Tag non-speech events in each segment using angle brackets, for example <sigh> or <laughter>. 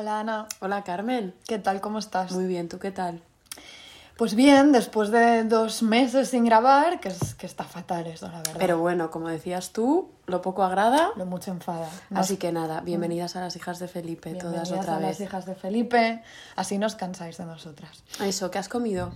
Hola Ana, Hola Carmen. ¿qué tal? ¿Cómo estás? Muy bien, ¿tú qué tal? Pues bien, después de dos meses sin grabar, que, es, que está fatal eso, la verdad. Pero bueno, como decías tú, lo poco agrada. Lo mucho enfada. Así que nada, bienvenidas a las hijas de Felipe, todas Bienvenidas otra a vez. las hijas de Felipe, así nos cansáis de nosotras. Eso, ¿qué has comido?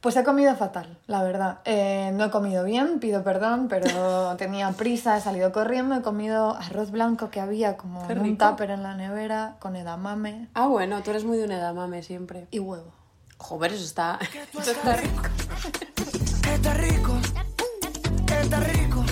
Pues he comido fatal, la verdad. Eh, no he comido bien, pido perdón, pero <laughs> tenía prisa, he salido corriendo, he comido arroz blanco que había como en un tupper en la nevera, con edamame Ah, bueno, tú eres muy de un edamame siempre. y huevo. Joder, eso está... <laughs> Esto está rico. Está rico. Está rico.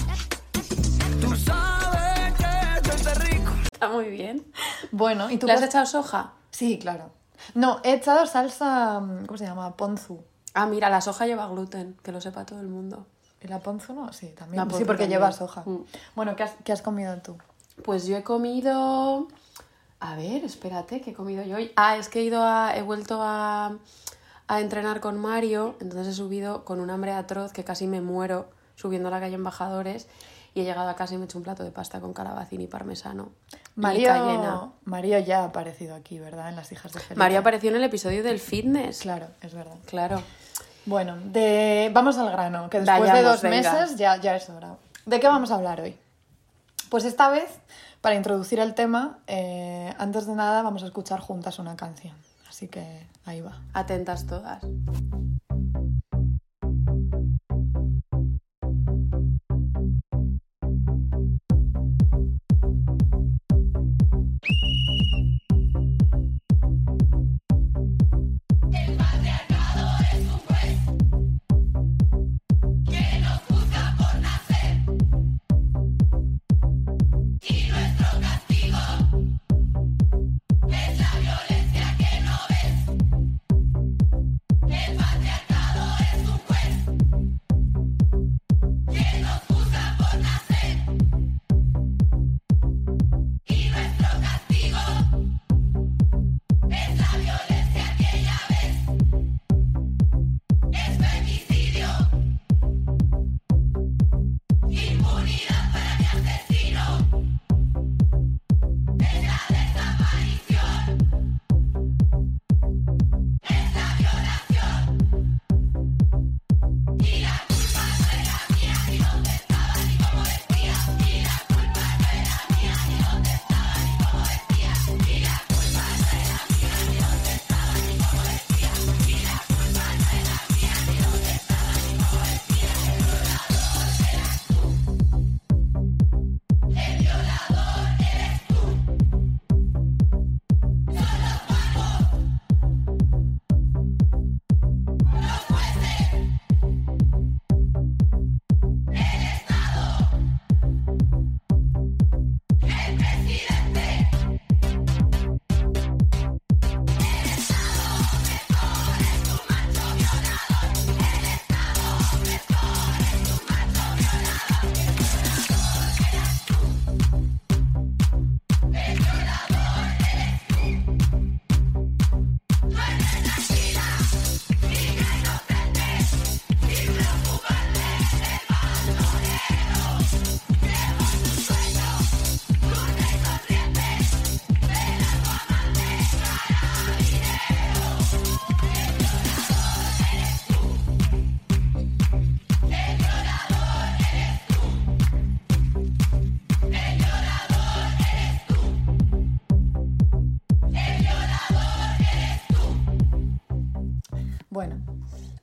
Tú sabes que esto está rico. está muy bien. Bueno, ¿y tú ¿Le has echado soja? Sí, claro. No, he echado salsa, mm, ¿cómo se llama? Ponzu. Ah, mira, la soja lleva gluten, que lo sepa todo el mundo. ¿Y la ponzu no? Sí, también. La sí, porque también. lleva soja. Mm. Bueno, ¿qué has, qué has comido tú? Pues yo he comido... A ver, espérate, ¿qué he comido yo hoy? Ah, es que he ido a... He vuelto a, a entrenar con Mario, entonces he subido con un hambre atroz que casi me muero subiendo la calle Embajadores y he llegado a casa y me he hecho un plato de pasta con calabacín y parmesano. y. Mario, Mario ya ha aparecido aquí, ¿verdad? En las hijas de Felipe. Mario apareció en el episodio del fitness. Claro, es verdad. Claro. Bueno, de... vamos al grano, que después de dos venga. meses ya, ya es hora. ¿De qué vamos a hablar hoy? Pues esta vez, para introducir el tema, eh, antes de nada vamos a escuchar juntas una canción. Así que ahí va. Atentas todas.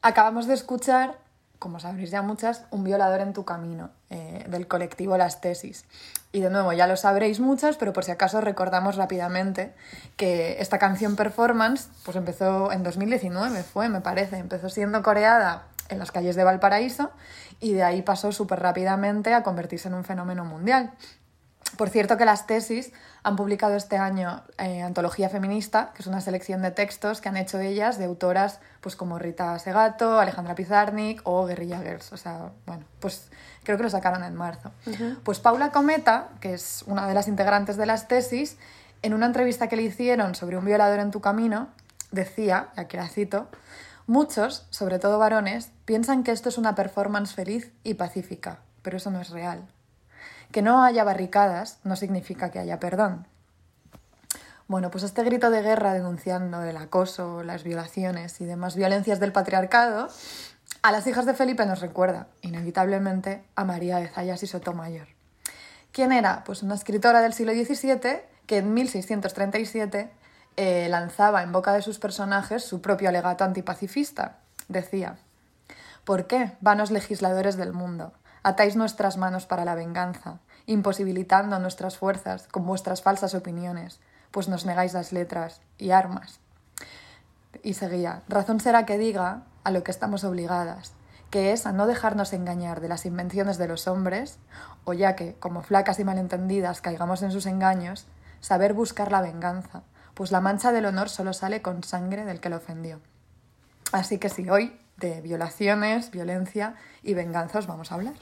Acabamos de escuchar, como sabréis ya muchas, Un violador en tu camino, eh, del colectivo Las Tesis. Y de nuevo, ya lo sabréis muchas, pero por si acaso recordamos rápidamente que esta canción performance pues empezó en 2019, fue, me parece, empezó siendo coreada en las calles de Valparaíso y de ahí pasó súper rápidamente a convertirse en un fenómeno mundial. Por cierto que las tesis han publicado este año eh, Antología Feminista, que es una selección de textos que han hecho ellas de autoras pues como Rita Segato, Alejandra Pizarnik o Guerrilla Girls. O sea, bueno, pues creo que lo sacaron en marzo. Pues Paula Cometa, que es una de las integrantes de las tesis, en una entrevista que le hicieron sobre un violador en tu camino, decía, y aquí la cito, muchos, sobre todo varones, piensan que esto es una performance feliz y pacífica, pero eso no es real. Que no haya barricadas no significa que haya perdón. Bueno, pues este grito de guerra denunciando el acoso, las violaciones y demás violencias del patriarcado, a las hijas de Felipe nos recuerda, inevitablemente, a María de Zayas y Sotomayor. ¿Quién era? Pues una escritora del siglo XVII que en 1637 eh, lanzaba en boca de sus personajes su propio alegato antipacifista. Decía, ¿Por qué, vanos legisladores del mundo, atáis nuestras manos para la venganza, imposibilitando nuestras fuerzas con vuestras falsas opiniones, pues nos negáis las letras y armas? Y seguía, razón será que diga a lo que estamos obligadas, que es a no dejarnos engañar de las invenciones de los hombres, o ya que, como flacas y malentendidas, caigamos en sus engaños, saber buscar la venganza, pues la mancha del honor solo sale con sangre del que lo ofendió. Así que sí, hoy de violaciones, violencia y venganza os vamos a hablar.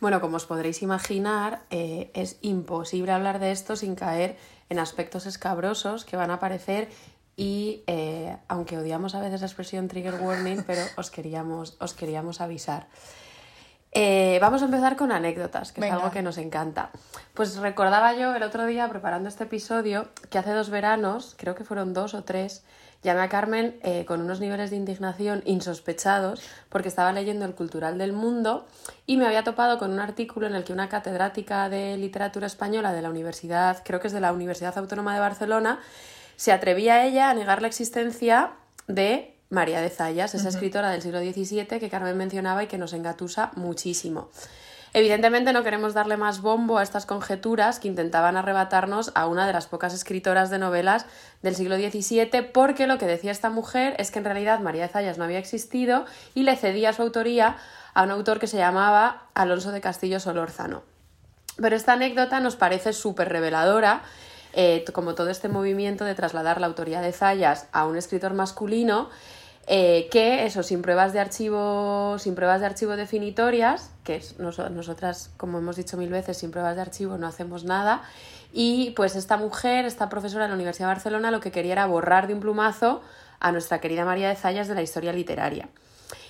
Bueno, como os podréis imaginar, eh, es imposible hablar de esto sin caer en aspectos escabrosos que van a aparecer y eh, aunque odiamos a veces la expresión trigger warning, pero os queríamos, os queríamos avisar. Eh, vamos a empezar con anécdotas, que Venga. es algo que nos encanta. Pues recordaba yo el otro día, preparando este episodio, que hace dos veranos, creo que fueron dos o tres, llamé a Carmen eh, con unos niveles de indignación insospechados porque estaba leyendo el Cultural del Mundo y me había topado con un artículo en el que una catedrática de literatura española de la Universidad, creo que es de la Universidad Autónoma de Barcelona, se atrevía ella a negar la existencia de María de Zayas, esa escritora del siglo XVII que Carmen mencionaba y que nos engatusa muchísimo. Evidentemente no queremos darle más bombo a estas conjeturas que intentaban arrebatarnos a una de las pocas escritoras de novelas del siglo XVII, porque lo que decía esta mujer es que en realidad María de Zayas no había existido y le cedía su autoría a un autor que se llamaba Alonso de Castillo Solórzano. Pero esta anécdota nos parece súper reveladora, eh, como todo este movimiento de trasladar la autoría de Zayas a un escritor masculino, eh, que eso, sin pruebas de archivo, sin pruebas de archivo definitorias, que nos- nosotras, como hemos dicho mil veces, sin pruebas de archivo no hacemos nada, y pues esta mujer, esta profesora de la Universidad de Barcelona, lo que quería era borrar de un plumazo a nuestra querida María de Zayas de la historia literaria.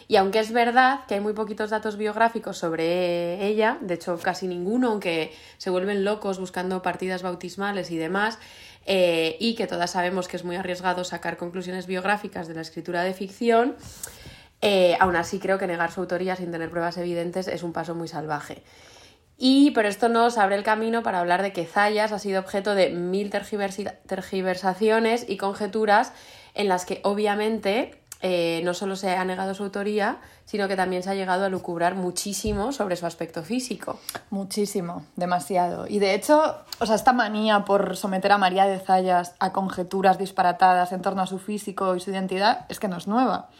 Y aunque es verdad que hay muy poquitos datos biográficos sobre ella, de hecho casi ninguno, aunque se vuelven locos buscando partidas bautismales y demás, eh, y que todas sabemos que es muy arriesgado sacar conclusiones biográficas de la escritura de ficción, eh, aún así creo que negar su autoría sin tener pruebas evidentes es un paso muy salvaje. Y pero esto nos abre el camino para hablar de que Zayas ha sido objeto de mil tergiversaciones y conjeturas en las que obviamente eh, no solo se ha negado su autoría, sino que también se ha llegado a lucubrar muchísimo sobre su aspecto físico. Muchísimo, demasiado. Y de hecho, o sea, esta manía por someter a María de Zayas a conjeturas disparatadas en torno a su físico y su identidad es que no es nueva.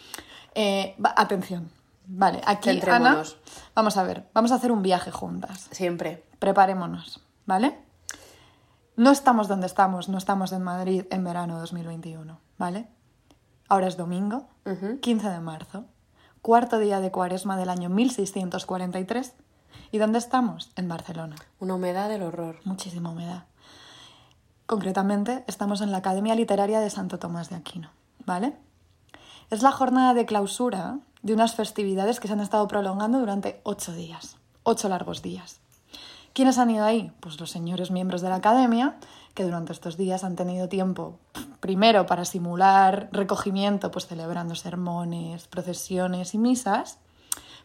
Eh, atención, vale, aquí Ana, vamos a ver, vamos a hacer un viaje juntas. Siempre. Preparémonos, ¿vale? No estamos donde estamos, no estamos en Madrid en verano 2021, ¿vale? Ahora es domingo, 15 de marzo, cuarto día de cuaresma del año 1643. ¿Y dónde estamos? En Barcelona. Una humedad del horror. Muchísima humedad. Concretamente, estamos en la Academia Literaria de Santo Tomás de Aquino, ¿vale? Es la jornada de clausura de unas festividades que se han estado prolongando durante ocho días, ocho largos días. ¿Quiénes han ido ahí? Pues los señores miembros de la academia, que durante estos días han tenido tiempo, primero para simular recogimiento, pues celebrando sermones, procesiones y misas,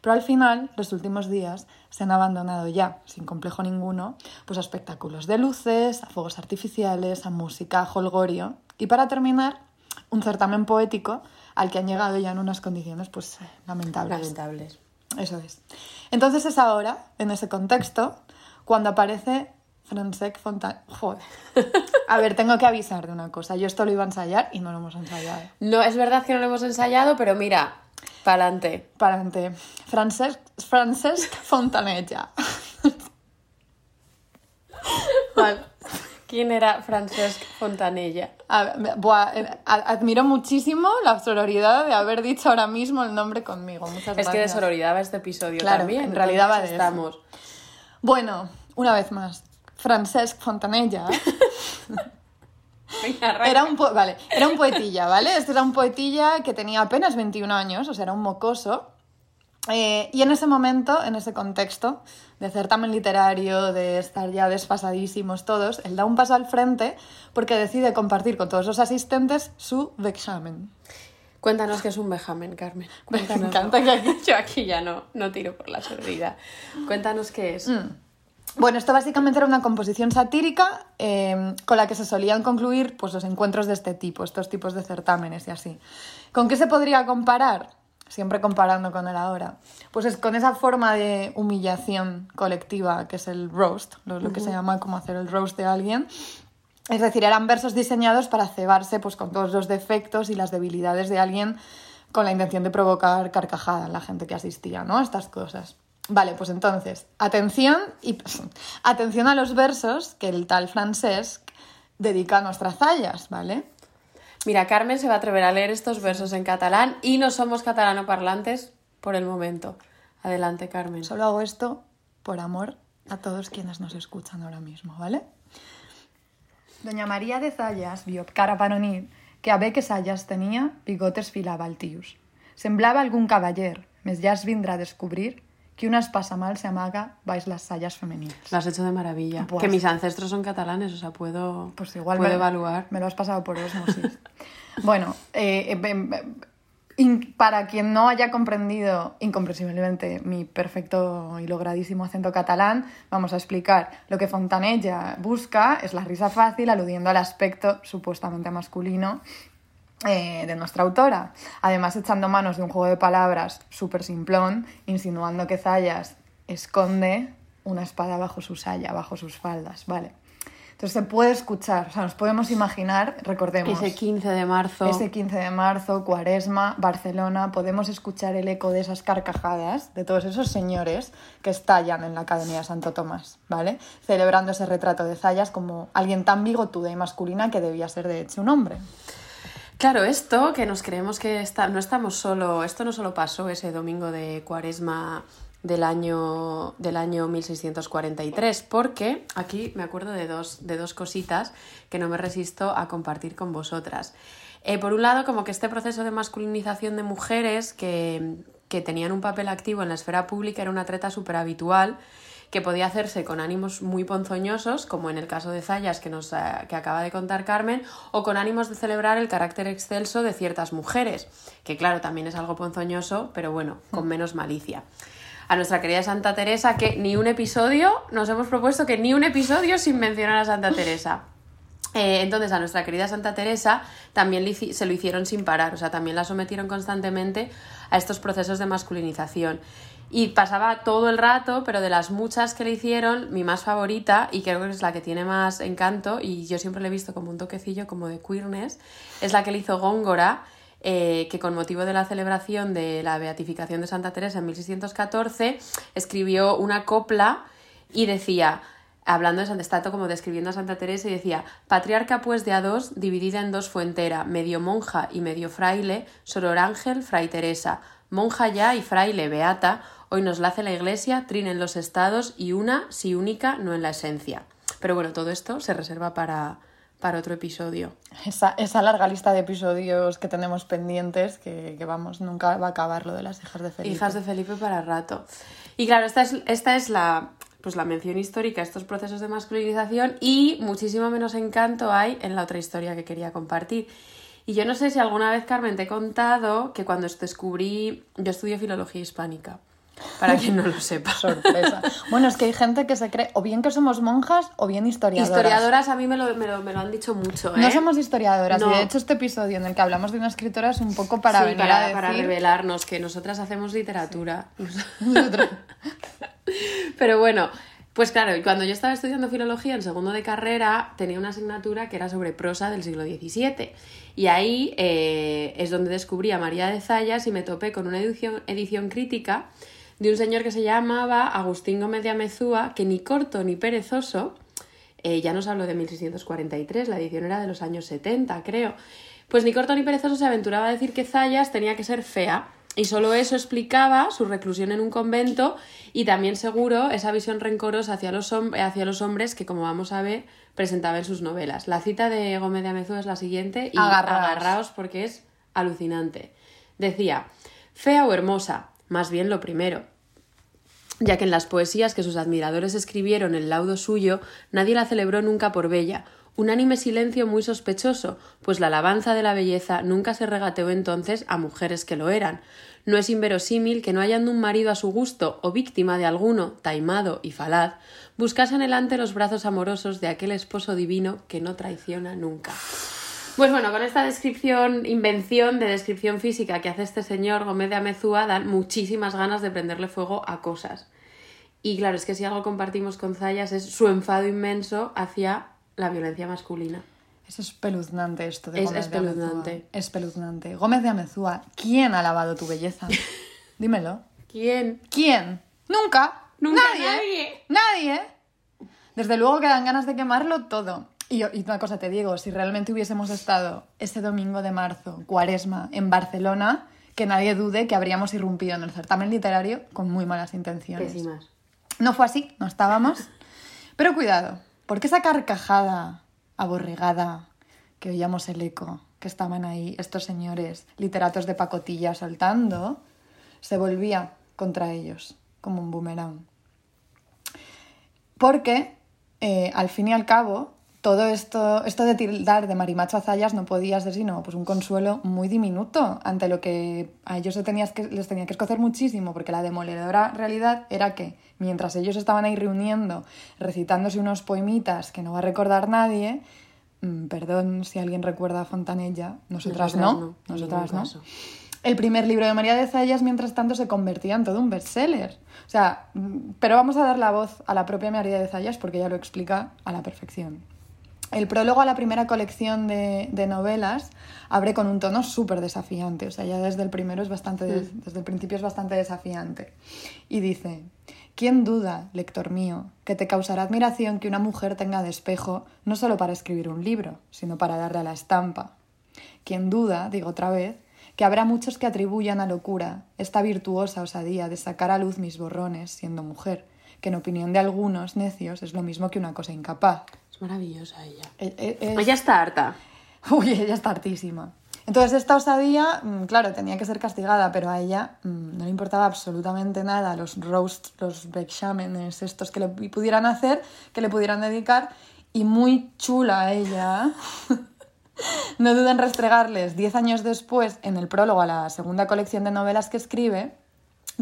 pero al final, los últimos días, se han abandonado ya, sin complejo ninguno, pues a espectáculos de luces, a fuegos artificiales, a música, a holgorio. Y para terminar, un certamen poético al que han llegado ya en unas condiciones pues lamentables. Lamentables. Eso es. Entonces es ahora, en ese contexto, cuando aparece Francesc Fontanet. Joder. A ver, tengo que avisar de una cosa. Yo esto lo iba a ensayar y no lo hemos ensayado. No, es verdad que no lo hemos ensayado, pero mira, pa'lante. Para adelante. Francesc, Francesc Fontanella. Vale. ¿Quién era Francesc Fontanella? A ver, buah, eh, admiro muchísimo la sororidad de haber dicho ahora mismo el nombre conmigo. Muchas Es que de sororidad va este episodio Claro, también. en realidad va de eso. estamos. Bueno, una vez más. Francesc Fontanella <laughs> era un, po- vale, era un poetilla, ¿vale? Este era un poetilla que tenía apenas 21 años, o sea, era un mocoso. Eh, y en ese momento, en ese contexto de certamen literario, de estar ya desfasadísimos todos, él da un paso al frente porque decide compartir con todos los asistentes su examen. Cuéntanos qué es un vejamen, Carmen. Me Cuéntanos. encanta que aquí- Yo aquí ya no, no tiro por la sordida. Cuéntanos qué es. Bueno, esto básicamente era una composición satírica eh, con la que se solían concluir pues, los encuentros de este tipo, estos tipos de certámenes y así. ¿Con qué se podría comparar? Siempre comparando con el ahora. Pues es con esa forma de humillación colectiva que es el roast, lo, lo que se llama como hacer el roast de alguien. Es decir, eran versos diseñados para cebarse pues, con todos los defectos y las debilidades de alguien con la intención de provocar carcajada en la gente que asistía ¿no? a estas cosas. Vale, pues entonces, atención y <laughs> atención a los versos que el tal Francesc dedica a nuestras zayas, ¿vale? Mira, Carmen se va a atrever a leer estos versos en catalán y no somos catalanoparlantes por el momento. Adelante, Carmen. Solo hago esto por amor a todos quienes nos escuchan ahora mismo, ¿vale? Doña María de Zayas vio cara para nit que a que Zayas tenia, bigotes filava el tius. Semblava algun cavaller, més ja es vindrà a descobrir que una espasa mal se amaga baix les sayas femenines. Lo has hecho de maravilla. Que mis ancestros son catalanes, o sea, puedo, Pues igual puedo me, evaluar. me lo has pasado por osmosis. <laughs> bueno, eh, eh, em, em, para quien no haya comprendido incomprensiblemente mi perfecto y logradísimo acento catalán, vamos a explicar. Lo que Fontanella busca es la risa fácil, aludiendo al aspecto supuestamente masculino eh, de nuestra autora. Además, echando manos de un juego de palabras súper simplón, insinuando que Zayas esconde una espada bajo su saya, bajo sus faldas, ¿vale? Entonces se puede escuchar, o sea, nos podemos imaginar, recordemos, Ese 15 de marzo. ese 15 de marzo, Cuaresma, Barcelona, podemos escuchar el eco de esas carcajadas de todos esos señores que estallan en la Academia de Santo Tomás, ¿vale? Celebrando ese retrato de Zayas como alguien tan bigotuda y masculina que debía ser de hecho un hombre. Claro, esto que nos creemos que está, no estamos solo, esto no solo pasó ese domingo de cuaresma del año, del año 1643, porque aquí me acuerdo de dos, de dos cositas que no me resisto a compartir con vosotras. Eh, por un lado, como que este proceso de masculinización de mujeres que, que tenían un papel activo en la esfera pública era una treta súper habitual que podía hacerse con ánimos muy ponzoñosos, como en el caso de Zayas que, nos, eh, que acaba de contar Carmen, o con ánimos de celebrar el carácter excelso de ciertas mujeres, que claro, también es algo ponzoñoso, pero bueno, con menos malicia. A nuestra querida Santa Teresa, que ni un episodio, nos hemos propuesto que ni un episodio sin mencionar a Santa Teresa. <laughs> Eh, entonces a nuestra querida Santa Teresa también le se lo hicieron sin parar, o sea, también la sometieron constantemente a estos procesos de masculinización. Y pasaba todo el rato, pero de las muchas que le hicieron, mi más favorita, y creo que es la que tiene más encanto, y yo siempre le he visto como un toquecillo como de queerness, es la que le hizo Góngora, eh, que con motivo de la celebración de la beatificación de Santa Teresa en 1614, escribió una copla y decía, hablando de Santa Estato como describiendo a Santa Teresa, y decía, patriarca pues de a dos, dividida en dos fuentera, medio monja y medio fraile, soror ángel, fray Teresa, monja ya y fraile beata, hoy nos la hace la iglesia, trina en los estados y una, si única, no en la esencia. Pero bueno, todo esto se reserva para, para otro episodio. Esa, esa larga lista de episodios que tenemos pendientes, que, que vamos, nunca va a acabar lo de las hijas de Felipe. Hijas de Felipe para rato. Y claro, esta es, esta es la, pues la mención histórica a estos procesos de masculinización y muchísimo menos encanto hay en la otra historia que quería compartir. Y yo no sé si alguna vez, Carmen, te he contado que cuando descubrí, yo estudio filología hispánica, para quien no lo sepa. Sorpresa. Bueno, es que hay gente que se cree o bien que somos monjas o bien historiadoras. Historiadoras a mí me lo, me lo, me lo han dicho mucho, ¿eh? No somos historiadoras No. y de hecho este episodio en el que hablamos de una escritora es un poco para Sí, venir para, a decir... para revelarnos que nosotras hacemos literatura. <laughs> Nosotros- Pero bueno, pues claro, cuando yo estaba estudiando filología en segundo de carrera, tenía una asignatura que era sobre prosa del siglo XVII. Y ahí eh, es donde descubrí a María de Zayas y me topé con una edición, edición crítica de un señor que se llamaba Agustín Gómez de Amezúa, que ni corto ni perezoso, eh, ya nos habló de 1643, la edición era de los años 70, creo. Pues ni corto ni perezoso se aventuraba a decir que Zayas tenía que ser fea. Y solo eso explicaba su reclusión en un convento y también seguro esa visión rencorosa hacia los, hacia los hombres que, como vamos a ver, presentaba en sus novelas. La cita de Gómez de Amezúa es la siguiente y agarraos porque es alucinante. Decía, fea o hermosa, más bien lo primero, ya que en las poesías que sus admiradores escribieron en laudo suyo, nadie la celebró nunca por bella, unánime silencio muy sospechoso, pues la alabanza de la belleza nunca se regateó entonces a mujeres que lo eran. No es inverosímil que no hallando un marido a su gusto o víctima de alguno, taimado y falaz, buscase anhelante los brazos amorosos de aquel esposo divino que no traiciona nunca. Pues bueno, con esta descripción, invención de descripción física que hace este señor Gómez de Amezúa, dan muchísimas ganas de prenderle fuego a cosas. Y claro, es que si algo compartimos con Zayas es su enfado inmenso hacia la violencia masculina. Es espeluznante esto de Es Gómez espeluznante. de Amezúa. Espeluznante. Gómez de Amezúa, ¿quién ha lavado tu belleza? Dímelo. ¿Quién? ¿Quién? Nunca. Nunca nadie. Nadie. Desde luego que dan ganas de quemarlo todo. Y, y una cosa te digo, si realmente hubiésemos estado ese domingo de marzo, cuaresma, en Barcelona, que nadie dude que habríamos irrumpido en el certamen literario con muy malas intenciones. Pésimas. No fue así, no estábamos. <laughs> Pero cuidado, porque esa carcajada aborregada que oíamos el eco, que estaban ahí estos señores literatos de pacotilla saltando, se volvía contra ellos como un boomerang. Porque, eh, al fin y al cabo, todo esto, esto de tildar de marimacho a Zayas no podía ser sino pues, un consuelo muy diminuto ante lo que a ellos se tenías que, les tenía que escocer muchísimo, porque la demoledora realidad era que mientras ellos estaban ahí reuniendo, recitándose unos poemitas que no va a recordar nadie, mm, perdón si alguien recuerda a Fontanella, nosotras, Nosotras no, nosotras no. caso. El primer libro de María de Zayas, mientras tanto, se convertía en todo un bestseller. O sea, mm, pero vamos a dar la voz a la propia María de Zayas porque ella lo explica a la perfección. El prólogo a la primera colección de, de novelas abre con un tono súper desafiante, o sea, ya desde el primero es bastante, desde el principio es bastante desafiante. Y dice, ¿quién duda, lector mío, que te causará admiración que una mujer tenga de espejo no solo para escribir un libro, sino para darle a la estampa? ¿Quién duda, digo otra vez, que habrá muchos que atribuyan a locura esta virtuosa osadía de sacar a luz mis borrones siendo mujer, que en opinión de algunos necios es lo mismo que una cosa incapaz? Es maravillosa ella. Eh, eh, es- Ella está harta. <laughs> Uy, ella está hartísima. Entonces esta osadía, mm, claro, tenía que ser castigada, pero a ella mm, no le importaba absolutamente nada los roasts, los exámenes estos que le pudieran hacer, que le pudieran dedicar, y muy chula ella. <laughs> no duden en restregarles, diez años después, en el prólogo a la segunda colección de novelas que escribe,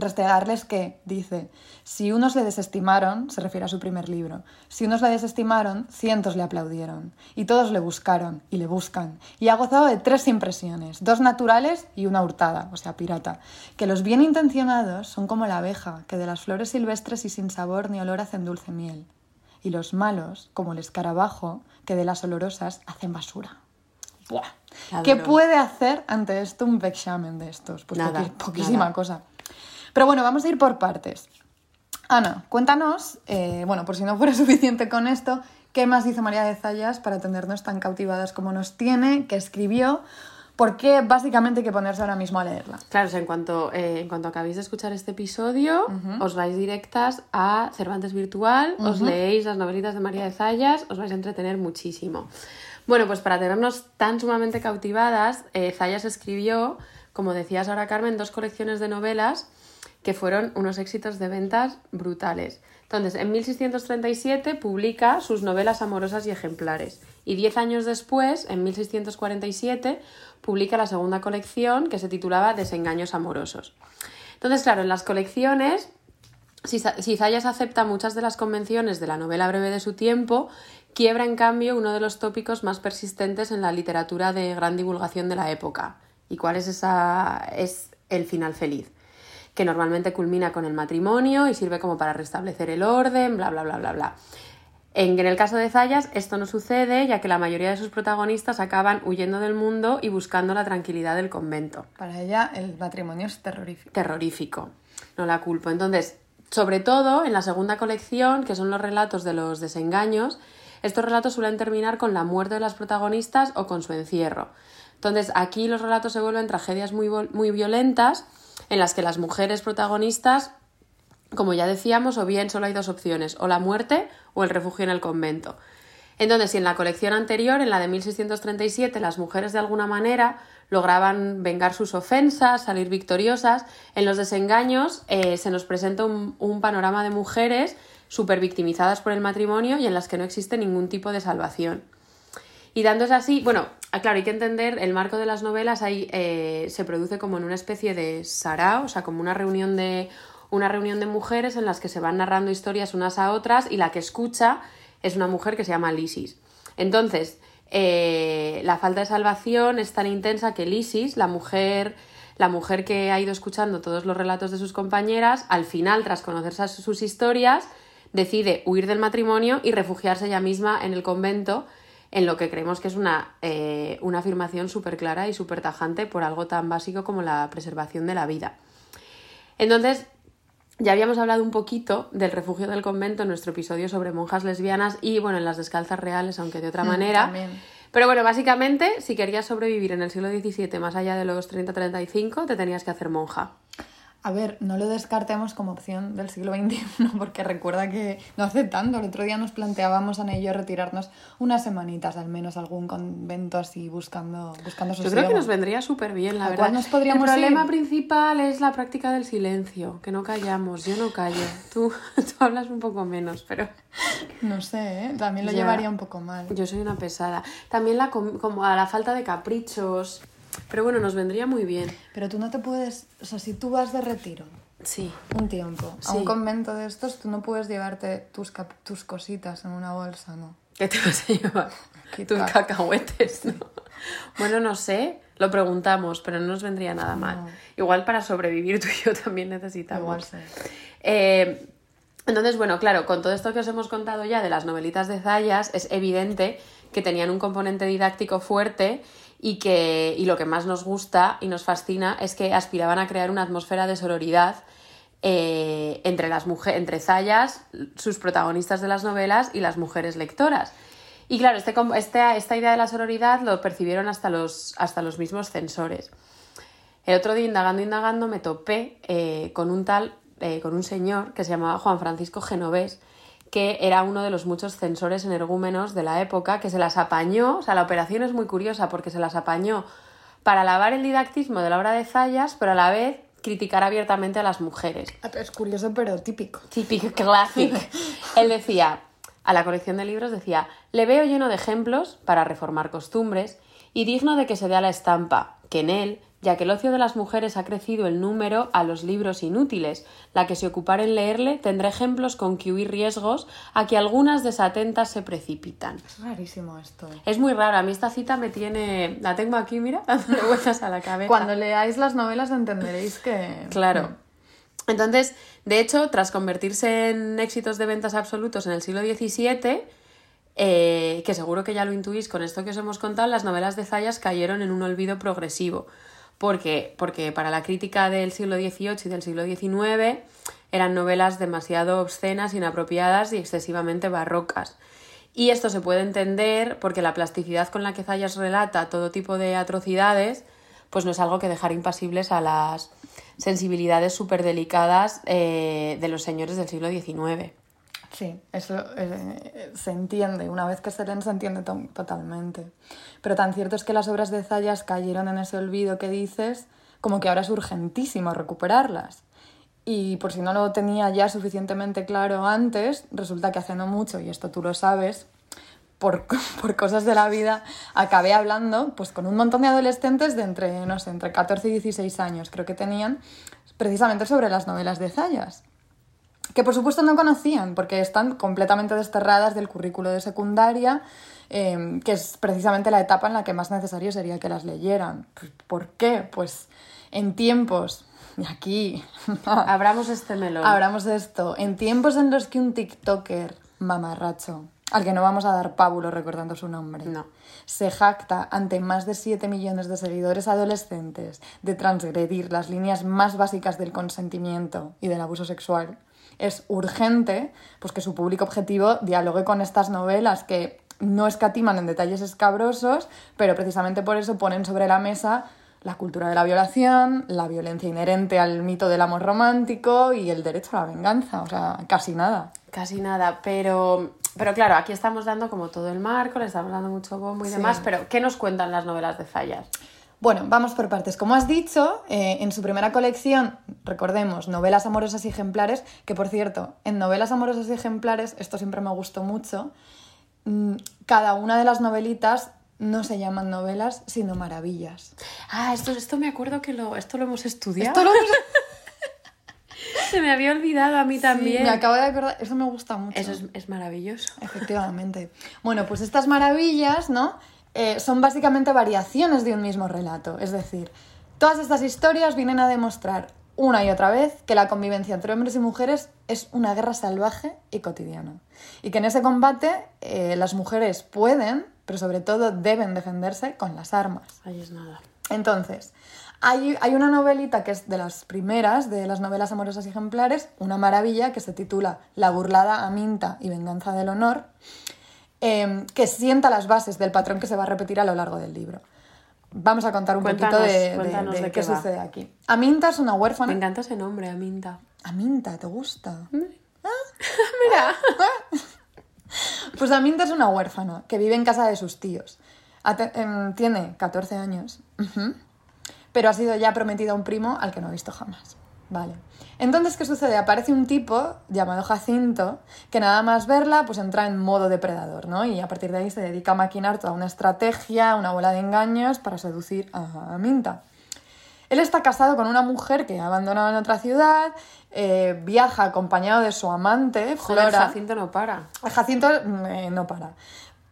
restregarles que, dice, si unos le desestimaron, se refiere a su primer libro, si unos le desestimaron, cientos le aplaudieron, y todos le buscaron y le buscan, y ha gozado de tres impresiones, dos naturales y una hurtada, o sea, pirata, que los bien intencionados son como la abeja, que de las flores silvestres y sin sabor ni olor hacen dulce miel, y los malos, como el escarabajo, que de las olorosas hacen basura. Buah. ¿Qué puede hacer ante esto un examen de estos? Pues Nada, poquísima nada. cosa. Pero bueno, vamos a ir por partes. Ana, cuéntanos, eh, bueno, por si no fuera <laughs> suficiente con esto, ¿qué más hizo María de Zayas para tenernos tan cautivadas como nos tiene? ¿Qué escribió? ¿Por qué básicamente hay que ponerse ahora mismo a leerla? Claro, o sea, en cuanto, eh, en cuanto acabéis de escuchar este episodio, os vais directas a Cervantes Virtual, os leéis las novelitas de María de Zayas, os vais a entretener muchísimo. Bueno, pues para tenernos tan sumamente cautivadas, eh, Zayas escribió, como decías ahora Carmen, dos colecciones de novelas que fueron unos éxitos de ventas brutales. Entonces, en 1637 publica sus novelas amorosas y ejemplares. Y diez años después, en 1647, publica la segunda colección que se titulaba Desengaños amorosos. Entonces, claro, en las colecciones, si, Za- si Zayas acepta muchas de las convenciones de la novela breve de su tiempo, quiebra en cambio uno de los tópicos más persistentes en la literatura de gran divulgación de la época. ¿Y cuál es esa? Es el final feliz que normalmente culmina con el matrimonio y sirve como para restablecer el orden, bla, bla, bla, bla, bla. En, en el caso de Zayas esto no sucede, ya que la mayoría de sus protagonistas acaban huyendo del mundo y buscando la tranquilidad del convento. Para ella el matrimonio es terrorífico. Terrorífico, no la culpo. Entonces, sobre todo en la segunda colección, que son los relatos de los desengaños, estos relatos suelen terminar con la muerte de las protagonistas o con su encierro. Entonces, aquí los relatos se vuelven tragedias muy, muy violentas en las que las mujeres protagonistas, como ya decíamos, o bien solo hay dos opciones, o la muerte o el refugio en el convento. Entonces, si en la colección anterior, en la de 1637, las mujeres de alguna manera lograban vengar sus ofensas, salir victoriosas, en los desengaños eh, se nos presenta un, un panorama de mujeres súper victimizadas por el matrimonio y en las que no existe ningún tipo de salvación. Y dándose así, bueno, ah, claro, hay que entender, el marco de las novelas ahí eh, se produce como en una especie de sarao, o sea, como una reunión de una reunión de mujeres en las que se van narrando historias unas a otras y la que escucha es una mujer que se llama Lisis. Entonces, eh, la falta de salvación es tan intensa que Lisis, la mujer, la mujer que ha ido escuchando todos los relatos de sus compañeras, al final, tras conocerse sus historias, decide huir del matrimonio y refugiarse ella misma en el convento, en lo que creemos que es una, eh, una afirmación súper clara y súper tajante por algo tan básico como la preservación de la vida. Entonces, ya habíamos hablado un poquito del refugio del convento en nuestro episodio sobre monjas lesbianas y, bueno, en las descalzas reales, aunque de otra Mm, manera. también. Pero bueno, básicamente, si querías sobrevivir en el siglo XVII más allá de los 30-35, te tenías que hacer monja. A ver, no lo descartemos como opción del siglo XXI, <laughs> porque recuerda que no hace tanto. El otro día nos planteábamos, y yo, retirarnos unas semanitas al menos a algún convento así buscando, buscando Yo creo que nos vendría súper bien, la ¿A verdad. nos podríamos el problema ir? principal es la práctica del silencio, que no callamos. Yo no callo. <laughs> Tú, tú hablas un poco menos, pero <laughs> No sé, ¿eh? también lo Ya. llevaría un poco mal. yo soy una pesada. También la com- como a la falta de caprichos. Pero bueno, nos vendría muy bien. Pero tú no te puedes, o sea, si tú vas de retiro Sí. un tiempo a un convento de estos, tú no puedes llevarte tus, cap- tus cositas en una bolsa, ¿no? ¿Qué te vas a llevar? <laughs> Tus ca- cacahuetes, ¿no? Bueno, no sé, lo preguntamos, pero no nos vendría nada mal. Igual para sobrevivir tú y yo también necesitamos. Igual sí. Eh, entonces, bueno, claro, con todo esto que os hemos contado ya de las novelitas de Zayas, es evidente que tenían un componente didáctico fuerte y que y lo que más nos gusta y nos fascina es que aspiraban a crear una atmósfera de sororidad eh, entre las mujeres, entre Zayas, sus protagonistas de las novelas y las mujeres lectoras. Y claro, este, este- esta idea de la sororidad lo percibieron hasta los, hasta los mismos censores. El otro día, indagando, indagando, me topé eh, con un tal, eh, con un señor que se llamaba Juan Francisco Genovés, que era uno de los muchos censores energúmenos de la época, que se las apañó, o sea, la operación es muy curiosa porque se las apañó para alabar el didactismo de la obra de Zayas, pero a la vez criticar abiertamente a las mujeres. Es curioso, pero típico. Típico <laughs> classic. Él decía, a la colección de libros decía, le veo lleno de ejemplos para reformar costumbres y digno de que se dé a la estampa, que en él, ya que el ocio de las mujeres ha crecido el número a los libros inútiles, la que se ocupar en leerle tendrá ejemplos con que huir riesgos a que algunas desatentas se precipitan. Es rarísimo esto. ¿eh? Es muy raro, a mí esta cita me tiene... La tengo aquí, mira, <laughs> dándole vueltas a la cabeza. Cuando leáis las novelas entenderéis que... Claro. Entonces, de hecho, tras convertirse en éxitos de ventas absolutos en el siglo XVII, eh, que seguro que ya lo intuís con esto que os hemos contado, las novelas de Zayas cayeron en un olvido progresivo. Porque, porque para la crítica del siglo XVIII y del siglo XIX eran novelas demasiado obscenas, inapropiadas y excesivamente barrocas. Y esto se puede entender porque la plasticidad con la que Zayas relata todo tipo de atrocidades, pues no es algo que dejar impasibles a las sensibilidades súper delicadas eh, de los señores del siglo XIX. Sí, eso eh, se entiende, una vez que se leen se entiende to- totalmente. Pero tan cierto es que las obras de Zayas cayeron en ese olvido que dices, como que ahora es urgentísimo recuperarlas. Y por si no lo tenía ya suficientemente claro antes, resulta que hace no mucho, y esto tú lo sabes, por, <laughs> por cosas de la vida, acabé hablando pues, con un montón de adolescentes de entre, no sé, entre 14 y 16 años, creo que tenían, precisamente sobre las novelas de Zayas que por supuesto no conocían, porque están completamente desterradas del currículo de secundaria, eh, que es precisamente la etapa en la que más necesario sería que las leyeran. ¿Por qué? Pues en tiempos, y aquí <laughs> Abramos este melón. hablamos de esto, en tiempos en los que un TikToker mamarracho, al que no vamos a dar pábulo recordando su nombre, No. se jacta ante más de 7 millones de seguidores adolescentes de transgredir las líneas más básicas del consentimiento y del abuso sexual, es urgente pues, que su público objetivo dialogue con estas novelas que no escatiman en detalles escabrosos, pero precisamente por eso ponen sobre la mesa la cultura de la violación, la violencia inherente al mito del amor romántico y el derecho a la venganza, o sea, casi nada. Casi nada, pero pero claro, aquí estamos dando como todo el marco, le estamos dando mucho bombo y Sí. demás, pero ¿qué nos cuentan las novelas de Zayas? Bueno, vamos por partes. Como has dicho, eh, en su primera colección, recordemos, novelas amorosas y ejemplares, que por cierto, en novelas amorosas y ejemplares, esto siempre me gustó mucho, mm, cada una de las novelitas no se llaman novelas, sino maravillas. Ah, esto, esto me acuerdo que lo, esto lo hemos estudiado. Esto lo hemos- <laughs> <laughs> Se me había olvidado a mí Sí, también. me acabo de acordar, eso me gusta mucho. Eso es, es maravilloso. Efectivamente. Bueno, pues estas maravillas, ¿no? Eh, son básicamente variaciones de un mismo relato. Es decir, todas estas historias vienen a demostrar una y otra vez que la convivencia entre hombres y mujeres es una guerra salvaje y cotidiana. Y que en ese combate eh, las mujeres pueden, pero sobre todo deben defenderse con las armas. Ahí es nada. Entonces, hay, hay una novelita que es de las primeras de las novelas amorosas y ejemplares, una maravilla que se titula La burlada Aminta y venganza del honor, eh, que sienta las bases del patrón que se va a repetir a lo largo del libro. Vamos a contar un Cuéntanos, poquito de, de- cuéntanos de de qué sucede aquí. Aminta es una Me huérfana. encanta ese nombre, Aminta. Aminta, ¿te gusta? <laughs> Mira. <laughs> Pues Aminta es una huérfana que vive en casa de sus tíos. Ate- em, tiene 14 años, pero ha sido ya prometida a un primo al que no ha visto jamás. Vale. Entonces, ¿qué sucede? Aparece un tipo llamado Jacinto que nada más verla, pues entra en modo depredador, ¿no? Y a partir de ahí se dedica a maquinar toda una estrategia, una bola de engaños para seducir a Aminta. Él está casado con una mujer que ha abandonado en otra ciudad, eh, viaja acompañado de su amante, Joder, Flora. Jacinto no para. Jacinto mm, eh, no para.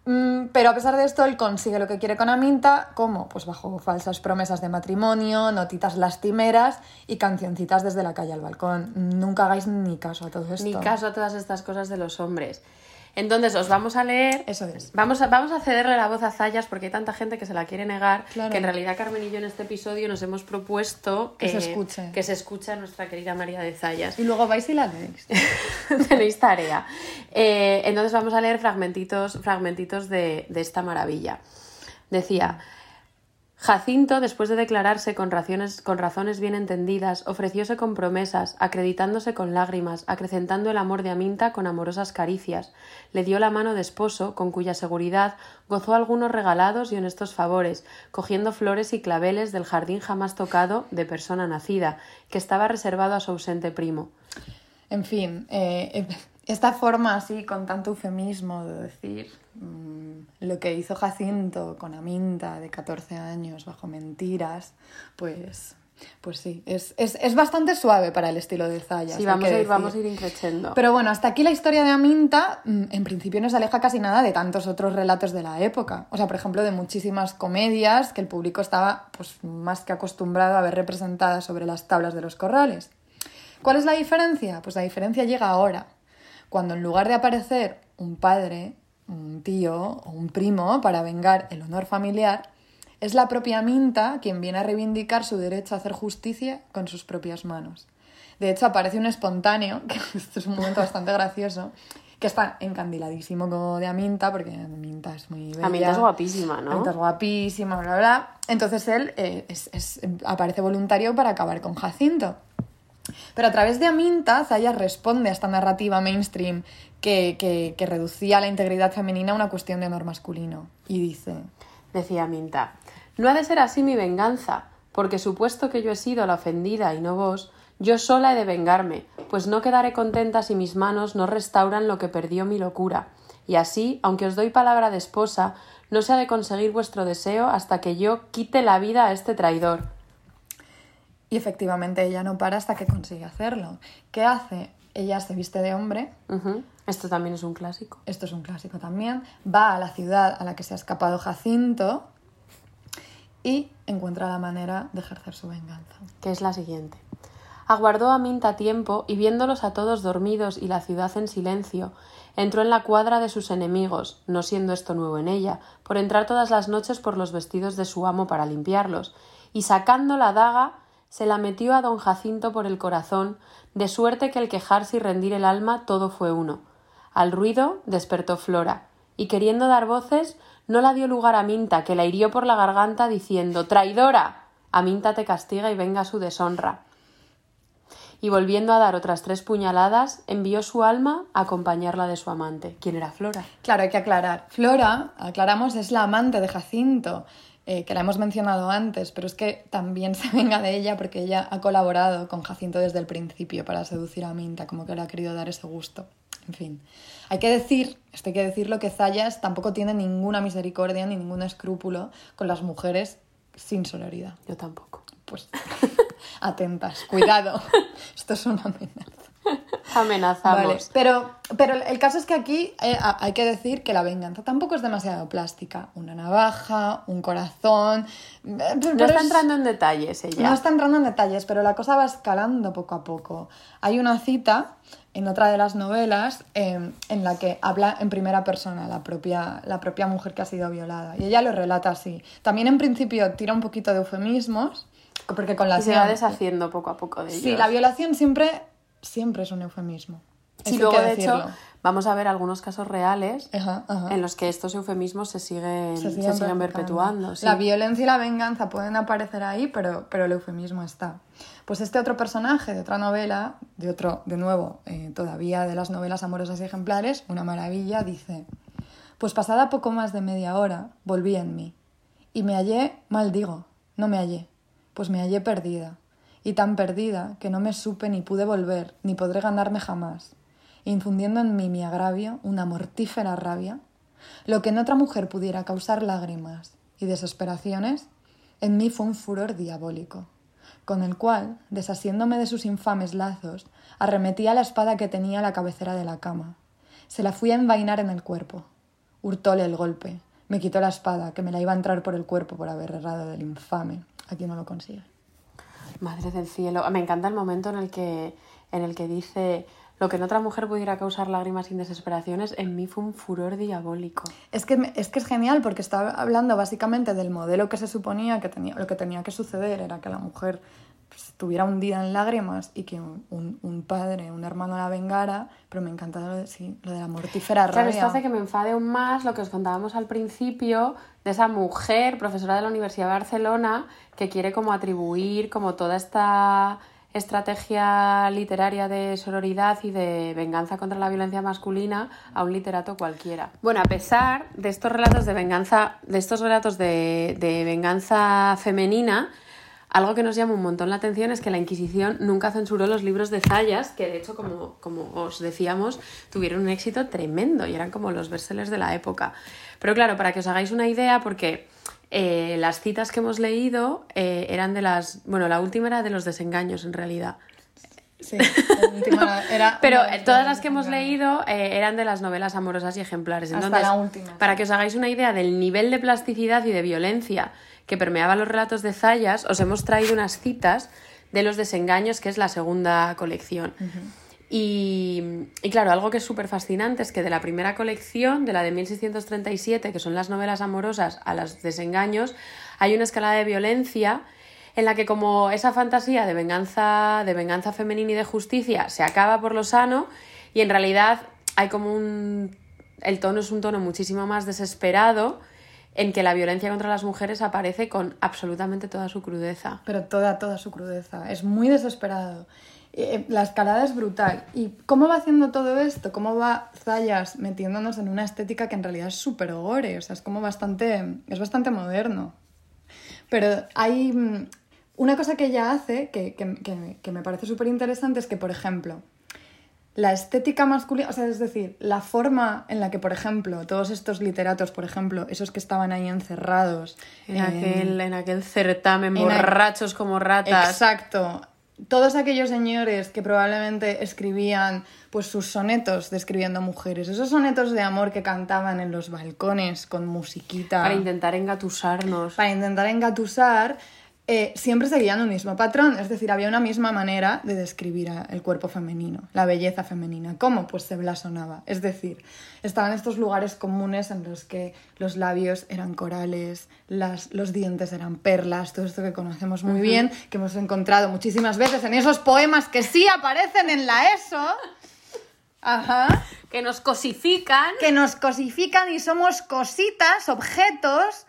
Mm, Pero a pesar de esto, él consigue lo que quiere con Aminta, como pues bajo falsas promesas de matrimonio, notitas lastimeras y cancioncitas desde la calle al balcón. Nunca hagáis ni caso a todo esto. Ni caso a todas estas cosas de los hombres. Entonces, os vamos a leer. Eso es. Vamos a, vamos a cederle la voz a Zayas porque hay tanta gente que se la quiere negar. Claro. Que en realidad Carmen y yo en este episodio nos hemos propuesto Que se escuche. que se escuche a nuestra querida María de Zayas. Y luego vais y la leéis. <laughs> Tenéis tarea. Eh, entonces vamos a leer fragmentitos, fragmentitos de, de esta maravilla. Decía, Jacinto, después de declararse con, con razones bien entendidas, ofrecióse con promesas, acreditándose con lágrimas, acrecentando el amor de Aminta con amorosas caricias. Le dio la mano de esposo, con cuya seguridad gozó algunos regalados y honestos favores, cogiendo flores y claveles del jardín jamás tocado de persona nacida, que estaba reservado a su ausente primo. En fin, eh, esta forma así, con tanto eufemismo de decir lo que hizo Jacinto con Aminta de 14 años bajo mentiras, pues, pues sí, es, es, es bastante suave para el estilo de Zayas. Sí, vamos a ir, vamos a ir increciendo. Pero bueno, hasta aquí la historia de Aminta, mm, en principio no se aleja casi nada de tantos otros relatos de la época. O sea, por ejemplo, de muchísimas comedias que el público estaba pues, más que acostumbrado a ver representadas sobre las tablas de los corrales. ¿Cuál es la diferencia? Pues la diferencia llega ahora, cuando en lugar de aparecer un padre, un tío o un primo para vengar el honor familiar, es la propia Minta quien viene a reivindicar su derecho a hacer justicia con sus propias manos. De hecho, aparece un espontáneo, <laughs> que esto es un momento bastante gracioso, que está encandiladísimo como de Aminta, porque Aminta es muy bella. Aminta es guapísima, ¿no? Aminta es guapísima, bla, bla. Entonces él eh, es- es- aparece voluntario para acabar con Jacinto. Pero a través de Aminta, Zayas responde a esta narrativa mainstream que, que- que reducía la integridad femenina a una cuestión de honor masculino. Y dice, Decía Minta, no ha de ser así mi venganza, porque supuesto que yo he sido la ofendida y no vos, yo sola he de vengarme, pues no quedaré contenta si mis manos no restauran lo que perdió mi locura. Y así, aunque os doy palabra de esposa, no se ha de conseguir vuestro deseo hasta que yo quite la vida a este traidor. y efectivamente ella no para hasta que consigue hacerlo. ¿Qué hace? Ella se viste de hombre. Esto también es un clásico. esto es un clásico también, va a la ciudad a la que se ha escapado Jacinto y encuentra la manera de ejercer su venganza. que es la siguiente. Aguardó a Minta tiempo y viéndolos a todos dormidos y la ciudad en silencio, entró en la cuadra de sus enemigos, no siendo esto nuevo en ella, por entrar todas las noches por los vestidos de su amo para limpiarlos, y sacando la daga, se la metió a don Jacinto por el corazón, de suerte que el quejarse y rendir el alma todo fue uno. Al ruido despertó Flora, y queriendo dar voces, no la dio lugar a Minta, que la hirió por la garganta diciendo Traidora. Aminta te castiga y venga su deshonra. y volviendo a dar otras tres puñaladas, envió su alma a acompañarla de su amante. ¿Quién era Flora? Claro, hay que aclarar. Flora, aclaramos, es la amante de Jacinto, eh, que la hemos mencionado antes, pero es que también <laughs> se venga de ella porque ella ha colaborado con Jacinto desde el principio para seducir a Minta, como que le ha querido dar ese gusto. En fin, hay que decir, esto hay que decirlo, que Zayas tampoco tiene ninguna misericordia ni ningún escrúpulo con las mujeres sin sororidad. Yo tampoco. Pues <laughs> atentas, cuidado, <laughs> esto es una amenaza. Amenazamos. Vale, pero, pero el caso es que aquí eh, hay que decir que la venganza tampoco es demasiado plástica. Una navaja, un corazón. eh, pero No está es- entrando en detalles ella. no está entrando en detalles, pero la cosa va escalando poco a poco. Hay una cita en otra de las novelas eh, en la que habla en primera persona la propia, la propia mujer que ha sido violada. Y ella lo relata así. También en principio tira un poquito de eufemismos, porque con la Y se va deshaciendo poco a poco de ellos. Sí, la violación siempre, siempre es un eufemismo. Eso Y hay luego, de hecho, vamos a ver algunos casos reales Ajá, ajá. en los que estos eufemismos se siguen, se se siguen, siguen perpetuando. sí. La violencia y la venganza pueden aparecer ahí, pero, pero el eufemismo está. Pues este otro personaje de otra novela, de otro, de nuevo, eh, todavía de las novelas amorosas y ejemplares, una maravilla, dice: Pues pasada poco más de media hora, volví en mí. Y me hallé, mal digo, no me hallé, pues me hallé perdida. Y tan perdida que no me supe ni pude volver, ni podré ganarme jamás infundiendo en mí mi agravio una mortífera rabia, lo que en otra mujer pudiera causar lágrimas y desesperaciones, en mí fue un furor diabólico, con el cual, desasiéndome de sus infames lazos, arremetí a la espada que tenía a la cabecera de la cama. Se la fui a envainar en el cuerpo. Hurtóle el golpe, me quitó la espada, que me la iba a entrar por el cuerpo por haber errado del infame. Aquí no lo consigue. Madre del cielo. Me encanta el momento en el que, en el que dice lo que en otra mujer pudiera causar lágrimas y desesperaciones, en mí fue un furor diabólico. Es que, es que es genial porque está hablando básicamente del modelo que se suponía que tenía, lo que tenía que suceder era que la mujer pues, estuviera hundida en lágrimas y que un, un- un padre, un hermano la vengara, pero me encanta lo de, sí, lo de la mortífera Claro, rabia. esto hace que me enfade aún más lo que os contábamos al principio de esa mujer, profesora de la Universidad de Barcelona, que quiere como atribuir como toda esta estrategia literaria de sororidad y de venganza contra la violencia masculina a un literato cualquiera. Bueno, a pesar de estos relatos de venganza, de estos relatos de, de venganza femenina, algo que nos llama un montón la atención es que la Inquisición nunca censuró los libros de Zayas, que de hecho, como, como os decíamos, tuvieron un éxito tremendo y eran como los bestsellers de la época. Pero claro, para que os hagáis una idea, porque eh, las citas que hemos leído eh, eran de las... Bueno, la última era de los desengaños en realidad. Sí, la última <laughs> era Pero todas las que hemos leído eh, eran de las novelas amorosas y ejemplares. Hasta la última, para que os hagáis una idea del nivel de plasticidad y de violencia que permeaba los relatos de Zayas, os hemos traído unas citas de los desengaños, que es la segunda colección. Y, y claro, algo que es súper fascinante es que de la primera colección, de la de 1637, que son las novelas amorosas, a los desengaños, hay una escalada de violencia en la que como esa fantasía de venganza, de venganza femenina y de justicia se acaba por lo sano y en realidad hay como un... el tono es un tono muchísimo más desesperado en que la violencia contra las mujeres aparece con absolutamente toda su crudeza. Pero toda, toda su crudeza. Es muy desesperado. Eh, La escalada es brutal. ¿Y cómo va haciendo todo esto? ¿Cómo va Zayas metiéndonos en una estética que en realidad es súper gore? O sea, es como bastante... es bastante moderno. Pero hay mm, una cosa que ella hace que, que- que- que me parece súper interesante es que, por ejemplo, la estética masculina, o sea, es decir, la forma en la que, por ejemplo, todos estos literatos, por ejemplo, esos que estaban ahí encerrados En, aquel, en aquel certamen, en borrachos como ratas. Exacto. Todos aquellos señores que probablemente escribían pues sus sonetos describiendo mujeres, esos sonetos de amor que cantaban en los balcones con musiquita Para intentar engatusarnos. para intentar engatusar, eh, siempre seguían un mismo patrón, es decir, había una misma manera de describir el cuerpo femenino, la belleza femenina. ¿Cómo? Pues se blasonaba. Es decir, estaban estos lugares comunes en los que los labios eran corales, las, los dientes eran perlas, todo esto que conocemos muy bien, que hemos encontrado muchísimas veces en esos poemas que sí aparecen en la ESO. Ajá Que nos cosifican. que nos cosifican y somos cositas, objetos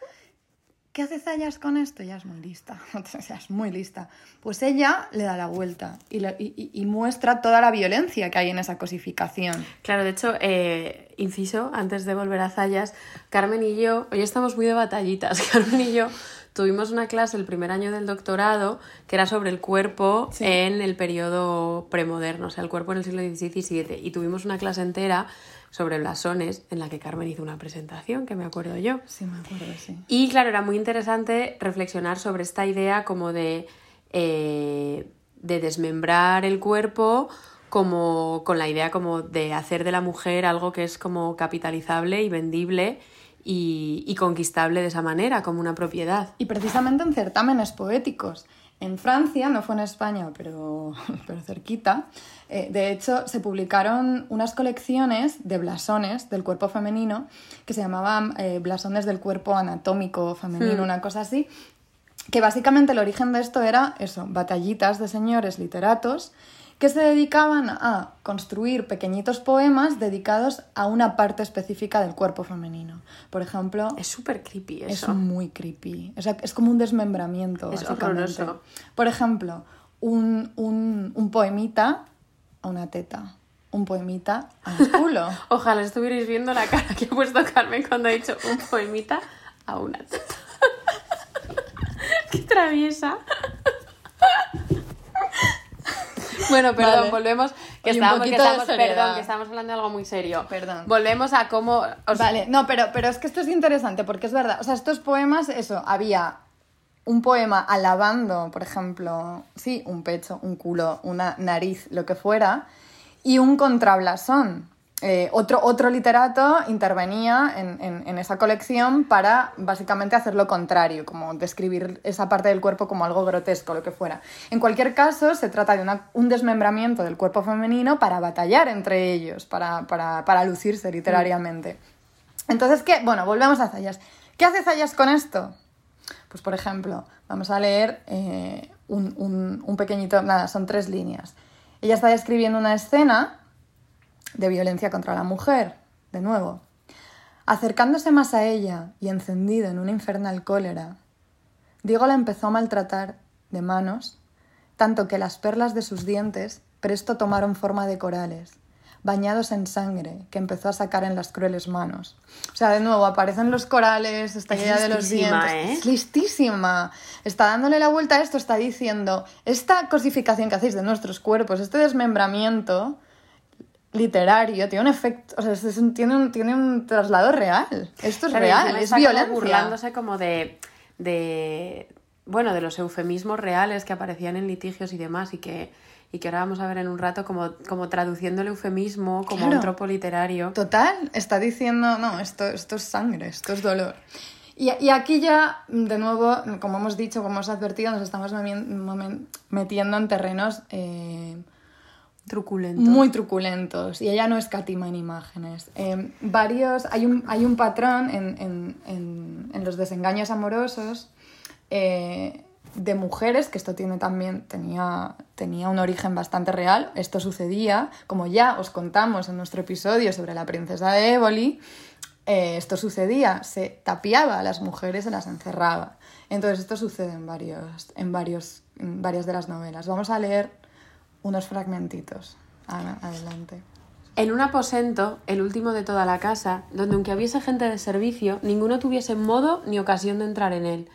¿qué hace Zayas con esto? Ya es muy lista, <laughs> o sea, es muy lista. Pues ella le da la vuelta y- y muestra toda la violencia que hay en esa cosificación. Claro, de hecho, eh, inciso, antes de volver a Zayas, Carmen y yo, hoy estamos muy de batallitas, <laughs> Carmen y yo tuvimos una clase el primer año del doctorado que era sobre el cuerpo Sí. en el periodo premoderno, o sea, el cuerpo en el siglo XVI y XVII, y tuvimos una clase entera sobre blasones en la que Carmen hizo una presentación, que me acuerdo yo. Sí, me acuerdo, sí. Y claro, era muy interesante reflexionar sobre esta idea como de, eh, de desmembrar el cuerpo como con la idea como de hacer de la mujer algo que es como capitalizable y vendible y, y conquistable de esa manera, como una propiedad. Y precisamente en certámenes poéticos. En Francia, no fue en España, pero, <laughs> pero cerquita, eh, de hecho se publicaron unas colecciones de blasones del cuerpo femenino que se llamaban eh, blasones del cuerpo anatómico femenino, una cosa así, que básicamente el origen de esto era eso, batallitas de señores literatos que se dedicaban a construir pequeñitos poemas dedicados a una parte específica del cuerpo femenino. Por ejemplo, Es súper creepy es eso. muy creepy. O sea, es como un desmembramiento. Es básicamente. horroroso. Por ejemplo, un, un, un poemita a una teta. Un poemita a un culo. <laughs> Ojalá estuvierais viendo la cara que ha puesto Carmen cuando ha dicho un poemita a una teta. <laughs> Qué traviesa. Bueno, perdón, Vale. volvemos. Que Oye, estábamos, que estamos, perdón, que estamos hablando de algo muy serio. Perdón. Volvemos a cómo. os- Vale, no, pero, pero es que esto es interesante porque es verdad. O sea, estos poemas, eso, había un poema alabando, por ejemplo, sí, un pecho, un culo, una nariz, lo que fuera, y un contrablasón. Eh, otro, otro literato intervenía en, en- esa colección para básicamente hacer lo contrario, como describir esa parte del cuerpo como algo grotesco, lo que fuera. En cualquier caso, se trata de un desmembramiento del cuerpo femenino para batallar entre ellos, para, para- para lucirse literariamente. Entonces, ¿qué? Bueno, volvemos a Zayas. ¿Qué hace Zayas con esto? Pues, por ejemplo, vamos a leer eh, un, un- un pequeñito, nada, son tres líneas. Ella está describiendo una escena de violencia contra la mujer, de nuevo. Acercándose más a ella y encendido en una infernal cólera, Diego la empezó a maltratar de manos, tanto que las perlas de sus dientes presto tomaron forma de corales, bañados en sangre, que empezó a sacar en las crueles manos. O sea, de nuevo, aparecen los corales, está Es llena de los listísima, dientes. ¿eh? Es listísima. Está dándole la vuelta a esto, está diciendo, esta cosificación que hacéis de nuestros cuerpos, este desmembramiento literario, tiene un efecto, o sea, es- es un- tiene, un, tiene un traslado real. Esto es Claro, real, es violencia. burlándose como de, de. Bueno, de los eufemismos reales que aparecían en litigios y demás, y que, y que ahora vamos a ver en un rato como, como traduciendo el eufemismo como Claro. un tropo literario. Total, está diciendo, no, esto, esto es sangre, esto es dolor. Y, y aquí ya, de nuevo, como hemos dicho, como hemos advertido, nos estamos metiendo en terrenos eh, Truculento. muy truculentos y ella no escatima en imágenes. Eh, varios, hay, un, hay un patrón en, en- en- en los desengaños amorosos eh, de mujeres, que esto tiene también, tenía, tenía un origen bastante real, esto sucedía, como ya os contamos en nuestro episodio sobre la princesa de Éboli, eh, esto sucedía, se tapiaba a las mujeres, se las encerraba. Entonces esto sucede en, varios, en, varios, en varias de las novelas. Vamos a leer unos fragmentitos. Ana, adelante. En un aposento, el último de toda la casa, donde aunque hubiese gente de servicio, ninguno tuviese modo ni ocasión de entrar en él.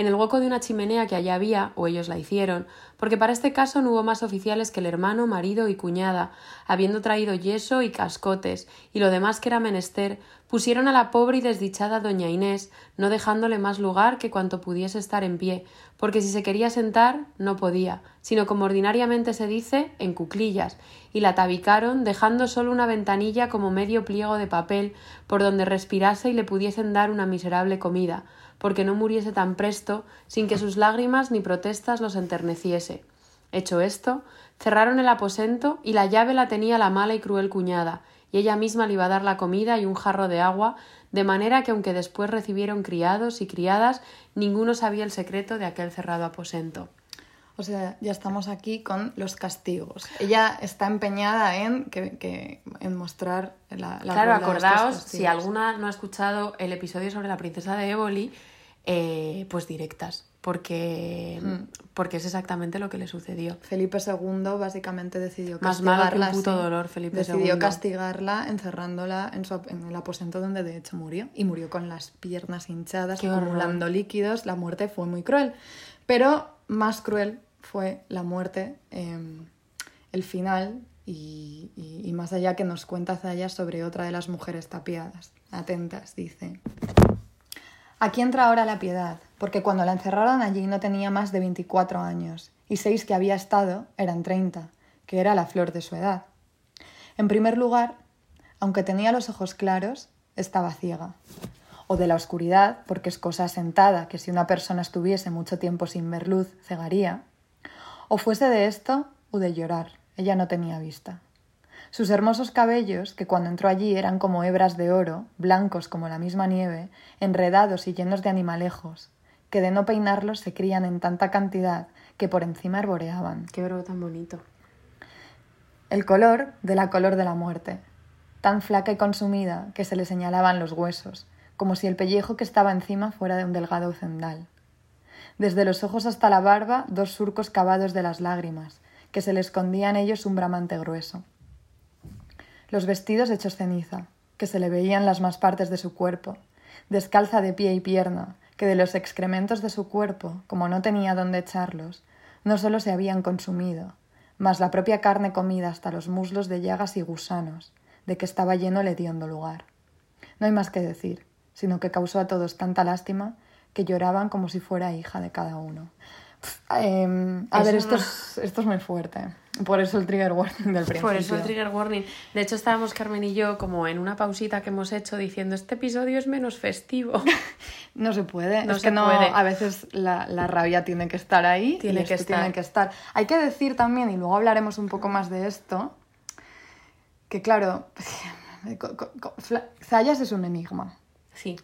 En el hueco de una chimenea que allá había, o ellos la hicieron, porque para este caso no hubo más oficiales que el hermano, marido y cuñada, habiendo traído yeso y cascotes, y lo demás que era menester, pusieron a la pobre y desdichada doña Inés, no dejándole más lugar que cuanto pudiese estar en pie, porque si se quería sentar, no podía, sino como ordinariamente se dice, en cuclillas, y la tabicaron, dejando solo una ventanilla como medio pliego de papel, por donde respirase y le pudiesen dar una miserable comida, porque no muriese tan presto, sin que sus lágrimas ni protestas los enterneciese. Hecho esto, cerraron el aposento y la llave la tenía la mala y cruel cuñada, y ella misma le iba a dar la comida y un jarro de agua, de manera que aunque después recibieron criados y criadas, ninguno sabía el secreto de aquel cerrado aposento. O sea, ya estamos aquí con los castigos. Ella está empeñada en, que, que- en mostrar la, la claro, acordaos, si alguna no ha escuchado el episodio sobre la princesa de Éboli, eh, pues directas, porque, porque es exactamente lo que le sucedió. Felipe II básicamente decidió Más malo que un castigarla. puto dolor, Felipe decidió II. castigarla encerrándola en, su, en el aposento donde de hecho murió. Y murió con las piernas hinchadas, Qué horror. acumulando líquidos. La muerte fue muy cruel. Pero más cruel fue la muerte, eh, el final y, y- y más allá que nos cuenta Zaya sobre otra de las mujeres tapiadas. Atentas, dice. Aquí entra ahora la piedad, porque cuando la encerraron allí no tenía más de 24 años, y seis que había estado eran 30, que era la flor de su edad. En primer lugar, aunque tenía los ojos claros, estaba ciega. O de la oscuridad, porque es cosa sentada que si una persona estuviese mucho tiempo sin ver luz, cegaría. O fuese de esto o de llorar, ella no tenía vista. Sus hermosos cabellos, que cuando entró allí eran como hebras de oro, blancos como la misma nieve, enredados y llenos de animalejos, que de no peinarlos se crían en tanta cantidad que por encima arboreaban. Qué verbo tan bonito. El color de la color de la muerte, tan flaca y consumida que se le señalaban los huesos, como si el pellejo que estaba encima fuera de un delgado cendal. Desde los ojos hasta la barba, dos surcos cavados de las lágrimas, que se le escondía en ellos un bramante grueso. Los vestidos hechos ceniza, que se le veían las más partes de su cuerpo, descalza de pie y pierna, que de los excrementos de su cuerpo, como no tenía dónde echarlos, no sólo se habían consumido, mas la propia carne comida hasta los muslos de llagas y gusanos, de que estaba lleno el hediondo lugar. No hay más que decir, sino que causó a todos tanta lástima que lloraban como si fuera hija de cada uno. Em, a Es ver, una- esto es, esto es muy fuerte. Por eso el trigger warning del principio. Por eso el trigger warning. De hecho, estábamos Carmen y yo como en una pausita que hemos hecho diciendo este episodio es menos festivo. <laughs> No se puede. No es se que no, puede. a veces la, la rabia tiene que estar ahí. Tiene y que estar. tiene que estar. Hay que decir también, y luego hablaremos un poco más de esto, que claro, <laughs> Zayas es un enigma. Sí.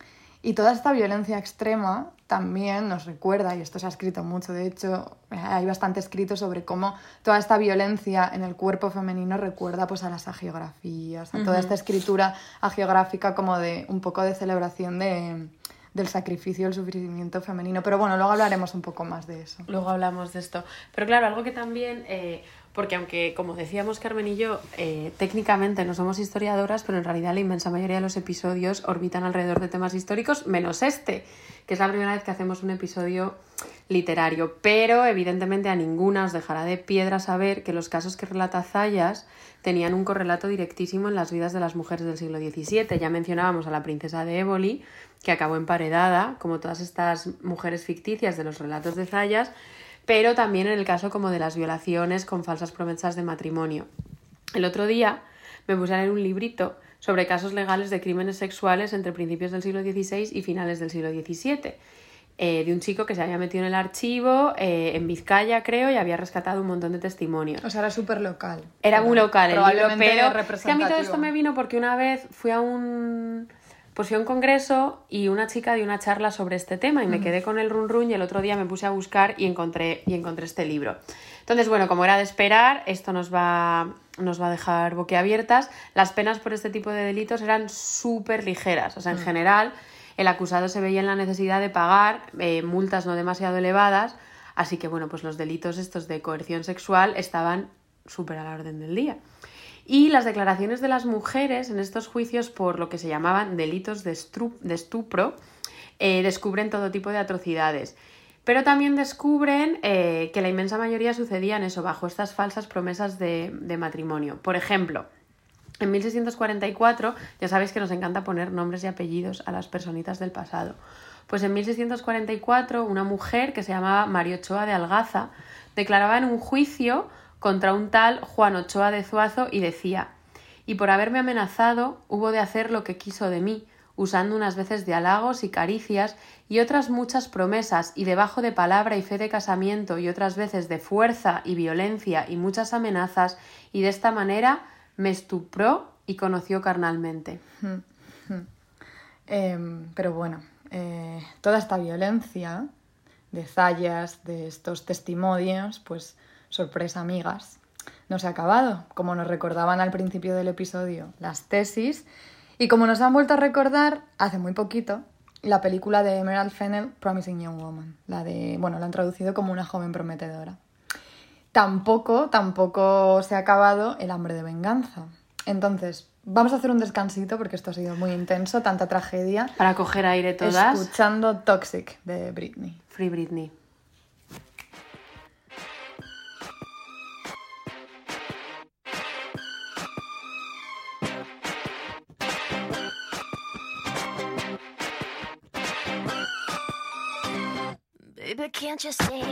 Y toda esta violencia extrema también nos recuerda, y esto se ha escrito mucho, de hecho hay bastante escrito sobre cómo toda esta violencia en el cuerpo femenino recuerda pues a las agiografías, a toda esta escritura agiográfica como de un poco de celebración de, del sacrificio, el sufrimiento femenino. Pero bueno, luego hablaremos un poco más de eso. Luego hablamos de esto. Pero claro, algo que también, eh, porque aunque como decíamos Carmen y yo, eh, técnicamente no somos historiadoras, pero en realidad la inmensa mayoría de los episodios orbitan alrededor de temas históricos, menos este, que es la primera vez que hacemos un episodio literario. Pero evidentemente a ninguna os dejará de piedra saber que los casos que relata Zayas tenían un correlato directísimo en las vidas de las mujeres del siglo XVII. Ya mencionábamos a la princesa de Éboli, que acabó emparedada, como todas estas mujeres ficticias de los relatos de Zayas, pero también en el caso como de las violaciones con falsas promesas de matrimonio. El otro día me puse a leer un librito sobre casos legales de crímenes sexuales entre principios del siglo XVI y finales del siglo XVII. eh, de un chico que se había metido en el archivo eh, en Vizcaya, creo, y había rescatado un montón de testimonios. O sea, era súper local. Era muy local el libro, pero es que a mí todo esto me vino porque una vez fui a un pues fui a un congreso y una chica dio una charla sobre este tema y me quedé con el run run y el otro día me puse a buscar y encontré y encontré este libro. Entonces, bueno, como era de esperar, esto nos va nos va a dejar boquiabiertas. Las penas por este tipo de delitos eran súper ligeras, o sea, en general el acusado se veía en la necesidad de pagar eh, multas no demasiado elevadas, así que bueno, pues los delitos estos de coerción sexual estaban súper a la orden del día. Y las declaraciones de las mujeres en estos juicios por lo que se llamaban delitos de, estupro eh, descubren todo tipo de atrocidades. Pero también descubren eh, que la inmensa mayoría sucedían eso, bajo estas falsas promesas de, matrimonio. Por ejemplo, en 1644, ya sabéis que nos encanta poner nombres y apellidos a las personitas del pasado. Pues en 1644, una mujer que se llamaba Mario Ochoa de Algaza declaraba en un juicio contra un tal Juan Ochoa de Zuazo y decía: Y por haberme amenazado, hubo de hacer lo que quiso de mí, usando unas veces de halagos y caricias y otras muchas promesas, y debajo de palabra y fe de casamiento, y otras veces de fuerza y violencia y muchas amenazas, y de esta manera me estupró y conoció carnalmente. Em, pero bueno, eh, toda esta violencia de Zayas, de estos testimonios, pues sorpresa, amigas, no se ha acabado. Como nos recordaban al principio del episodio las tesis, y como nos han vuelto a recordar hace muy poquito, la película de Emerald Fennell, Promising Young Woman. La de, bueno, la han traducido como una joven prometedora. Tampoco, tampoco se ha acabado el hambre de venganza. Entonces, vamos a hacer un descansito porque esto ha sido muy intenso, tanta tragedia. Para coger aire todas. Escuchando Toxic de Britney. Free Britney. Can't you see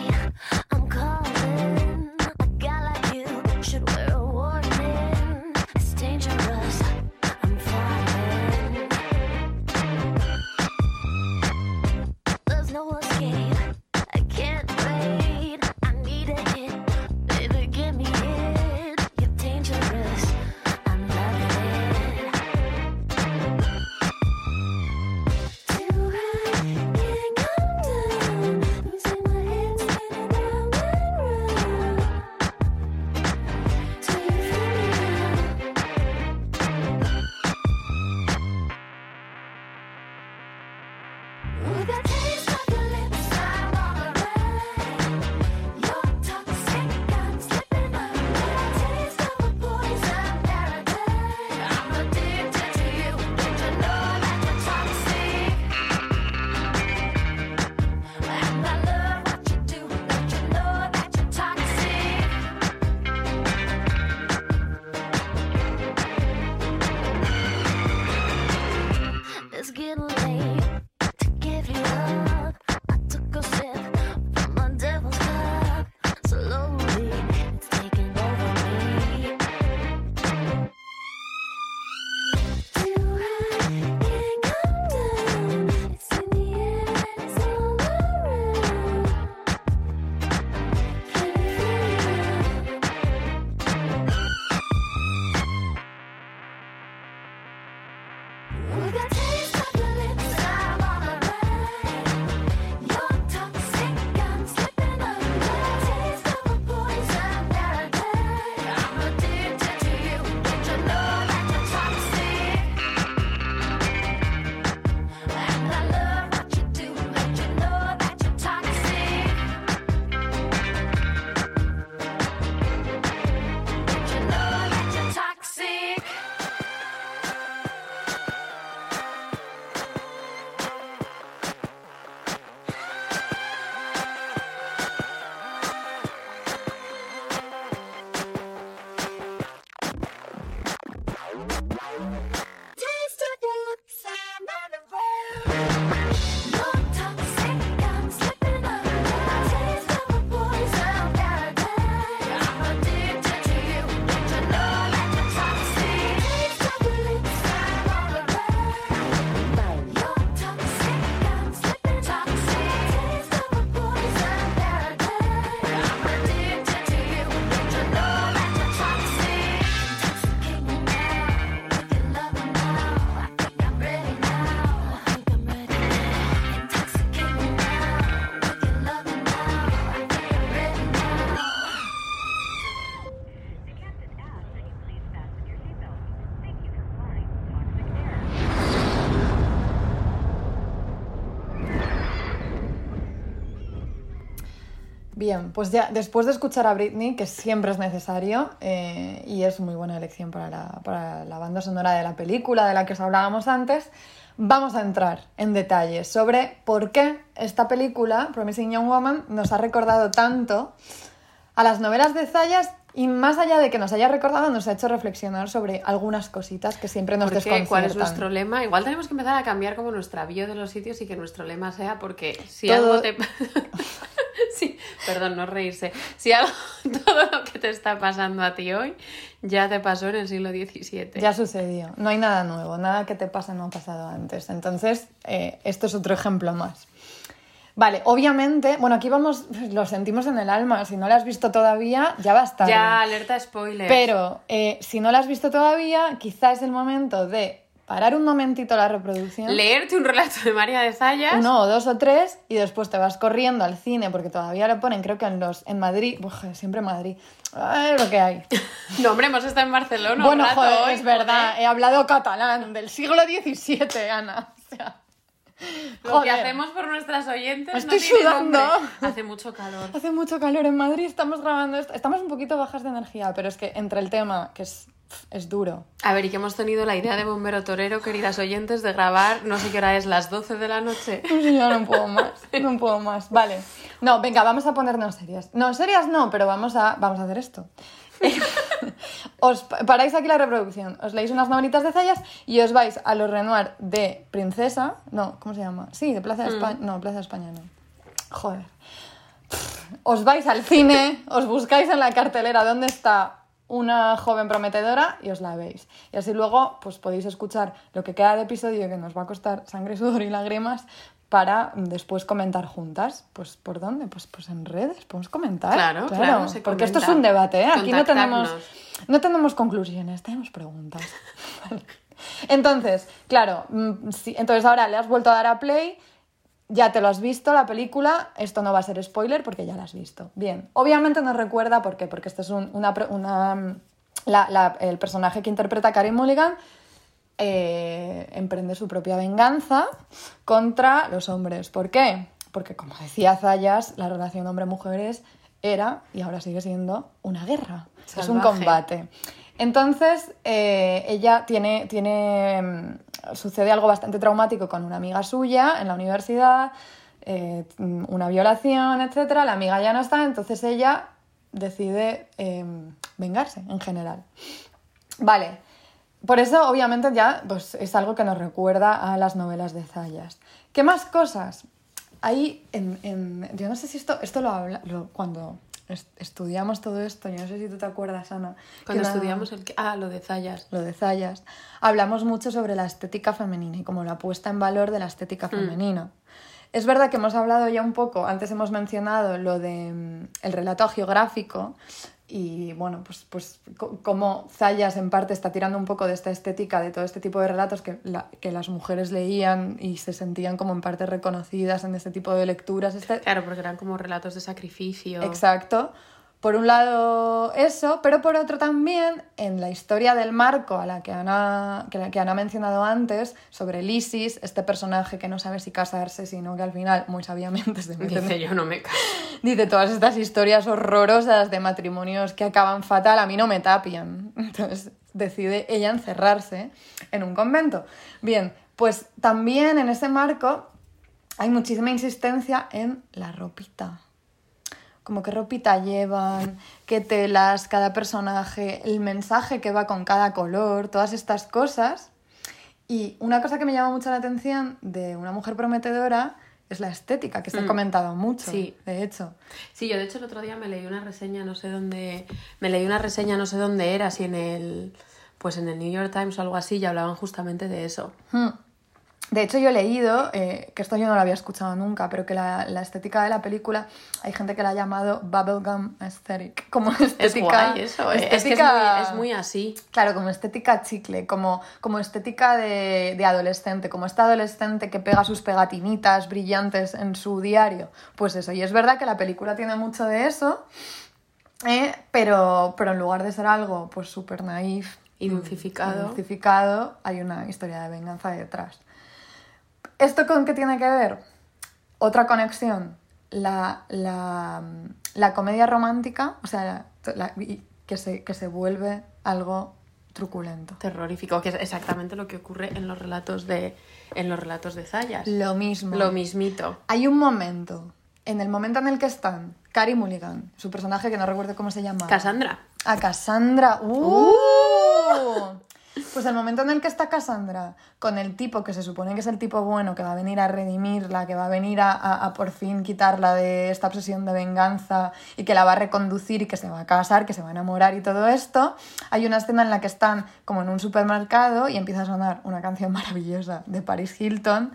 Bien, pues ya después de escuchar a Britney, que siempre es necesario eh, y es muy buena elección para la, para la banda sonora de la película de la que os hablábamos antes, vamos a entrar en detalles sobre por qué esta película, Promising Young Woman, nos ha recordado tanto a las novelas de Zayas y más allá de que nos haya recordado, nos ha hecho reflexionar sobre algunas cositas que siempre nos desconciertan. ¿Cuál es nuestro lema? Igual tenemos que empezar a cambiar como nuestra bio de los sitios y que nuestro lema sea porque si Todo- algo te... <laughs> sí, perdón, no reírse. Si algo, <laughs> todo lo que te está pasando a ti hoy ya te pasó en el siglo XVII. Ya sucedió. No hay nada nuevo. Nada que te pase no ha pasado antes. Entonces, eh, esto es otro ejemplo más. Vale, obviamente, bueno, aquí vamos, lo sentimos en el alma. Si no lo has visto todavía, ya va a estar. Ya, alerta spoiler. Pero eh, si no lo has visto todavía, quizá es el momento de parar un momentito la reproducción. Leerte un relato de María de Zayas. Uno o dos o tres y después te vas corriendo al cine porque todavía lo ponen, creo que en los en Madrid, Uf, siempre Madrid, Ay, lo que hay. <laughs> No, hombre, hemos estado en Barcelona. un bueno, rato joder, hoy, es verdad, he hablado catalán del siglo XVII, Ana. O sea, <laughs> Lo que Joder. hacemos por nuestras oyentes Estoy no tiene sudando. nombre. Hace mucho calor. Hace mucho calor en Madrid, estamos grabando esto. Estamos un poquito bajas de energía, pero es que entre el tema, que es, es duro. A ver, y que hemos tenido la idea de Bombero Torero, queridas oyentes, de grabar, no sé qué hora es, las 12 de la noche. <laughs> Ya no puedo más, no puedo más. Vale. No, venga, vamos a ponernos serias. No, serias no, pero vamos a, vamos a hacer esto. <laughs> os pa- paráis aquí la reproducción, os leéis unas novelitas de Zayas y os vais a los Renoir de Princesa. No, ¿cómo se llama? Sí, de Plaza de España. No, Plaza de España no. Joder. Os vais al cine, os buscáis en la cartelera dónde está una joven prometedora y os la veis. Y así luego pues podéis escuchar lo que queda de episodio que nos va a costar sangre, sudor y lágrimas para después comentar juntas. Pues ¿por dónde? Pues, pues en redes, podemos comentar. Claro, claro, se porque esto es un debate, ¿eh? Aquí no tenemos, no tenemos conclusiones, tenemos preguntas. <laughs> Entonces, claro, mm, sí, entonces ahora le has vuelto a dar a play, ya te lo has visto la película, esto no va a ser spoiler porque ya la has visto. Bien, obviamente nos recuerda, ¿por qué? Porque este es un- una, una- mm, la- la- el personaje que interpreta Carey Mulligan eh, emprende su propia venganza contra los hombres. ¿Por qué? Porque, como decía Zayas, la relación hombre-mujeres era, y ahora sigue siendo, una guerra. Es un combate. Entonces, eh, ella tiene, tiene. mm, Sucede algo bastante traumático con una amiga suya en la universidad, eh, mm, una violación, etc. La amiga ya no está, entonces ella decide eh, vengarse en general. Vale. Por eso, obviamente, ya pues, es algo que nos recuerda a las novelas de Zayas. ¿Qué más cosas? Ahí, en, en- yo no sé si esto, esto lo habla, lo- cuando est- estudiamos todo esto, yo no sé si tú te acuerdas, Ana. que Cuando una- estudiamos el... que- Ah, lo de Zayas. lo de Zayas, hablamos mucho sobre la estética femenina y como la puesta en valor de la estética femenina. Es verdad que hemos hablado ya un poco, antes hemos mencionado lo de mm, el relato geográfico y bueno, pues, pues co- como Zayas en parte está tirando un poco de esta estética, de todo este tipo de relatos que, la- que las mujeres leían y se sentían como en parte reconocidas en este tipo de lecturas. Este, Claro, porque eran como relatos de sacrificio. Exacto. Por un lado eso, pero por otro también en la historia del marco a la que Ana, que, Ana ha mencionado antes, sobre Lysis, este personaje que no sabe si casarse, sino que al final, muy sabiamente, se mete Dice, yo no me caso. Dice todas estas historias horrorosas de matrimonios que acaban fatal, a mí no me tapian. <laughs> Entonces decide ella encerrarse en un convento. Bien, pues también en ese marco hay muchísima insistencia en la ropita. Como qué ropita llevan, qué telas, cada personaje, el mensaje que va con cada color, todas estas cosas. Y una cosa que me llama mucho la atención de una mujer prometedora es la estética, que se ha comentado mucho, Sí. de hecho. Sí, yo de hecho el otro día me leí una reseña, no sé dónde, me leí una reseña, no sé dónde era, si en el, pues en el New York Times o algo así, y hablaban justamente de eso. Hmm. De hecho, yo he leído, eh, que esto yo no lo había escuchado nunca, pero que la, la estética de la película, hay gente que la ha llamado bubblegum aesthetic, como estética... Es guay eso, eh. es que es muy, es muy así. Claro, como estética chicle, como, como estética de, de adolescente, como este adolescente que pega sus pegatinitas brillantes en su diario. Pues eso, y es verdad que la película tiene mucho de eso, eh, pero, pero en lugar de ser algo pues súper naif Y dulcificado. dulcificado, hay una historia de venganza detrás. ¿Esto con qué tiene que ver? Otra conexión, la, la, la comedia romántica, o sea, la- que, se, que se vuelve algo truculento. Terrorífico, que es exactamente lo que ocurre en los relatos de, en los relatos de Zayas. Lo mismo. Lo mismito. Hay un momento, en el momento en el que están Carey Mulligan, su personaje que no recuerdo cómo se llama. Cassandra. A Cassandra. ¡Uh! Pues el momento en el que está Cassandra con el tipo que se supone que es el tipo bueno, que va a venir a redimirla, que va a venir a, a- a por fin quitarla de esta obsesión de venganza y que la va a reconducir y que se va a casar, que se va a enamorar y todo esto, hay una escena en la que están como en un supermercado y empieza a sonar una canción maravillosa de Paris Hilton.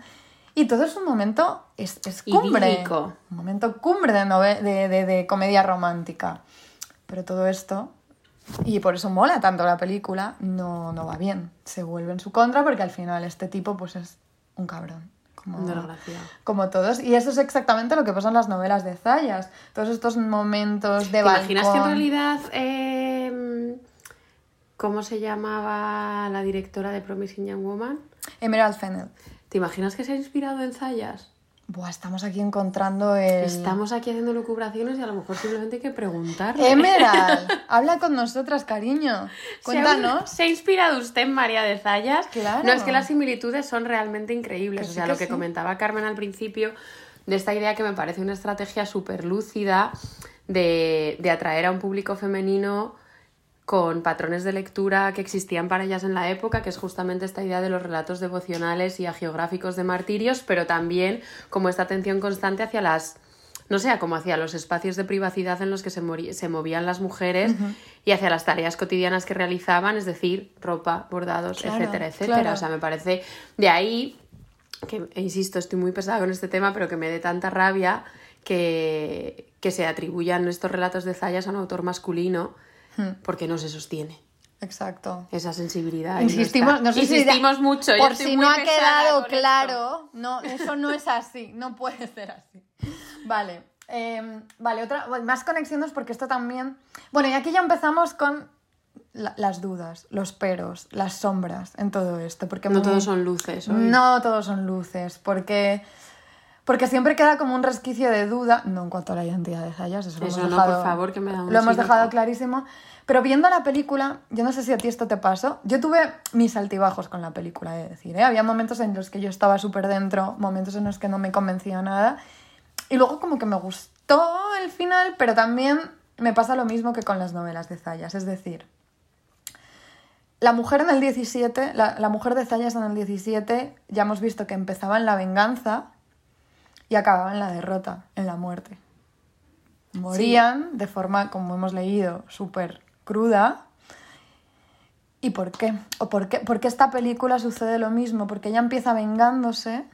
Y todo es un momento, es, es cumbre. Idílico. Un momento cumbre de- de- de comedia romántica. Pero todo esto, y por eso mola tanto la película, no, no va bien. Se vuelve en su contra porque al final este tipo pues es un cabrón. Como, como todos. Y eso es exactamente lo que pasa en las novelas de Zayas. Todos estos momentos de ¿Te imaginas que en realidad... eh, ¿Cómo se llamaba la directora de Promising Young Woman? Emerald Fennel. ¿Te imaginas que se ha inspirado en Zayas? Buah, estamos aquí encontrando el... Estamos aquí haciendo lucubraciones y a lo mejor simplemente hay que preguntarle. Emerald, <laughs> habla con nosotras, cariño. Cuéntanos. ¿Se ha inspirado usted en María de Zayas? Claro. No, es que las similitudes son realmente increíbles. Que o sí sea, que lo que sí. comentaba Carmen al principio, de esta idea que me parece una estrategia súper lúcida de, de atraer a un público femenino con patrones de lectura que existían para ellas en la época, que es justamente esta idea de los relatos devocionales y agiográficos de martirios, pero también como esta atención constante hacia las, no sé, como hacia los espacios de privacidad en los que se, se movían las mujeres y hacia las tareas cotidianas que realizaban, es decir, ropa, bordados, Claro, etcétera, etcétera. claro. O sea, me parece de ahí que, e insisto, estoy muy pesada con este tema, pero que me dé tanta rabia que, que se atribuyan estos relatos de Zayas a un autor masculino porque no se sostiene Exacto. esa sensibilidad. no Insistimos, no si Insistimos mucho. Por si no ha quedado esto. claro, no, eso no es así, no puede ser así. Vale, eh, vale, otra, más conexiones porque esto también. Bueno, y aquí ya empezamos con la- las dudas, los peros, las sombras en todo esto, porque No muy- todos son luces. hoy. no todos son luces, porque porque siempre queda como un resquicio de duda, no en cuanto a la identidad de Zayas, eso, lo Eso hemos no, dejado, por favor, que me da un lo hemos dejado clarísimo. Pero viendo la película, yo no sé si a ti esto te pasó, yo tuve mis altibajos con la película, de decir, ¿eh? había momentos en los que yo estaba súper dentro, momentos en los que no me convencía nada, y luego como que me gustó el final, pero también me pasa lo mismo que con las novelas de Zayas, es decir, la mujer en el 17, la, la mujer de Zayas en el 17, ya hemos visto que empezaba en la venganza y acababa en la derrota, en la muerte. Morían de forma, como hemos leído, súper cruda. ¿Y por qué? ¿O por qué? Porque esta película sucede lo mismo, porque ella empieza vengándose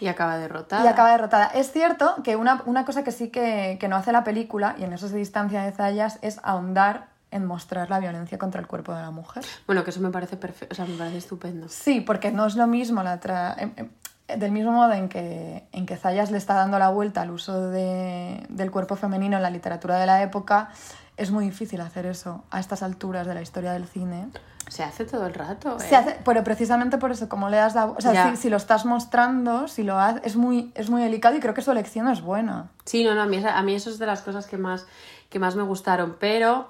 Y acaba derrotada. y acaba derrotada. Es cierto que una, una cosa que sí que, que no hace la película, y en eso se distancia de Zayas, es ahondar en mostrar la violencia contra el cuerpo de la mujer. Bueno, que eso me parece perfecto. O sea, me parece estupendo. Sí, porque no es lo mismo la tra- em- em, del mismo modo en que, en que Zayas le está dando la vuelta al uso de- del cuerpo femenino en la literatura de la época, es muy difícil hacer eso a estas alturas de la historia del cine. Se hace todo el rato. ¿eh? Se hace, pero precisamente por eso, como le das la... O sea, si, si lo estás mostrando, si lo haces, es muy, es muy delicado y creo que su elección es buena. Sí, no, no, a mí, a mí eso es de las cosas que más, que más me gustaron, pero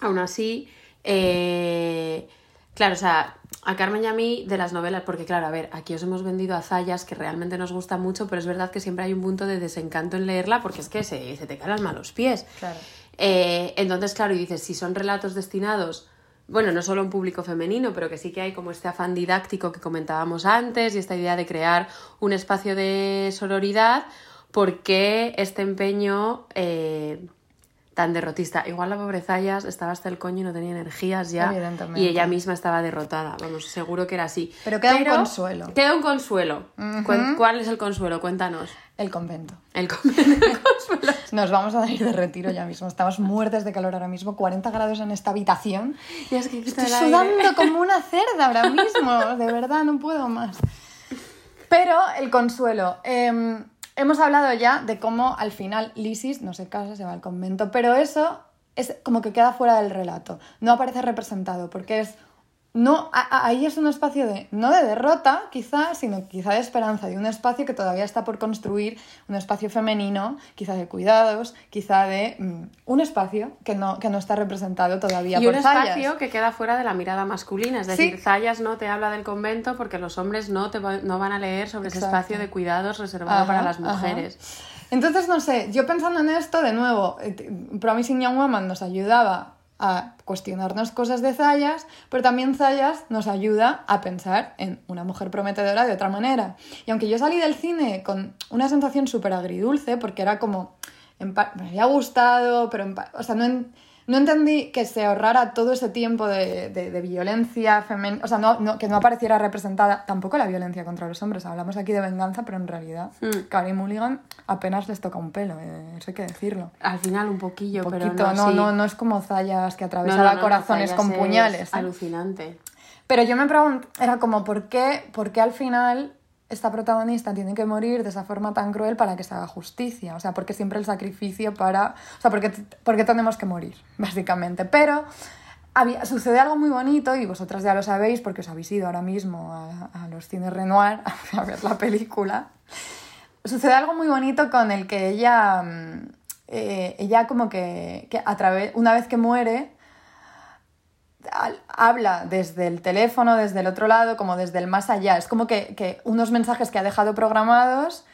aún así, eh, claro, o sea, a Carmen y a mí de las novelas, porque claro, a ver, aquí os hemos vendido a Zayas, que realmente nos gusta mucho, pero es verdad que siempre hay un punto de desencanto en leerla, porque es que se, se te caen las malos pies. Claro. Eh, entonces, claro, y dices, si son relatos destinados, bueno, no solo a un público femenino, pero que sí que hay como este afán didáctico que comentábamos antes y esta idea de crear un espacio de sororidad, ¿por qué este empeño eh, tan derrotista? Igual la pobre Zayas estaba hasta el coño y no tenía energías ya, Evidentemente. y ella misma estaba derrotada, vamos, seguro que era así. Pero queda un consuelo. Queda un consuelo. ¿Cuál es el consuelo? Cuéntanos. El convento. El, con- el consuelo. <laughs> Nos vamos a ir de retiro ya mismo. Estamos muertes de calor ahora mismo, 40 grados en esta habitación. Y es que Estoy sudando como una cerda ahora mismo, de verdad, no puedo más. Pero el consuelo. eh, hemos hablado ya de cómo al final Lisis no se casa, se va al convento, pero eso es como que queda fuera del relato. No aparece representado porque es. No, a- ahí es un espacio de, no de derrota, quizá, sino quizá de esperanza, de un espacio que todavía está por construir, un espacio femenino, quizá de cuidados, quizá de mm, un espacio que no, que no está representado todavía Y por un Zayas. espacio que queda fuera de la mirada masculina, es Sí. decir, Zayas no te habla del convento porque los hombres no, te va- no van a leer sobre ese Exacto. espacio de cuidados reservado Ajá, para las ajá. mujeres. Entonces, no sé, yo pensando en esto, de nuevo, eh, Promising Young Woman nos ayudaba a cuestionarnos cosas de Zayas, pero también Zayas nos ayuda a pensar en una mujer prometedora de otra manera. Y aunque yo salí del cine con una sensación súper agridulce, porque era como, me había gustado, pero o sea, no, no entendí que se ahorrara todo ese tiempo de, de- de violencia femenina, o sea, no, no- que no apareciera representada tampoco la violencia contra los hombres. Hablamos aquí de venganza, pero en realidad Mm. Carey Mulligan apenas les toca un pelo, eh, eso hay que decirlo. Al final un poquillo, Un pero poquito, no, no, sí. no, no es como Zayas que No, atravesaba no, no, no, corazones con es puñales. ¿eh? Alucinante. Pero yo me pregunto, era como, ¿por qué, ¿por qué al final esta protagonista tiene que morir de esa forma tan cruel para que se haga justicia? O sea, porque siempre el sacrificio para... O sea, porque, porque tenemos que morir, <laughs> básicamente. Pero había- sucede algo muy bonito y vosotras ya lo sabéis porque os habéis ido ahora mismo a, a los cines Renoir <laughs> a ver la película. Sucede algo muy bonito con el que ella, mm, eh, ella como que, que a través, una vez que muere, habla desde el teléfono, desde el otro lado, como desde el más allá. Es como que, que unos mensajes que ha dejado programados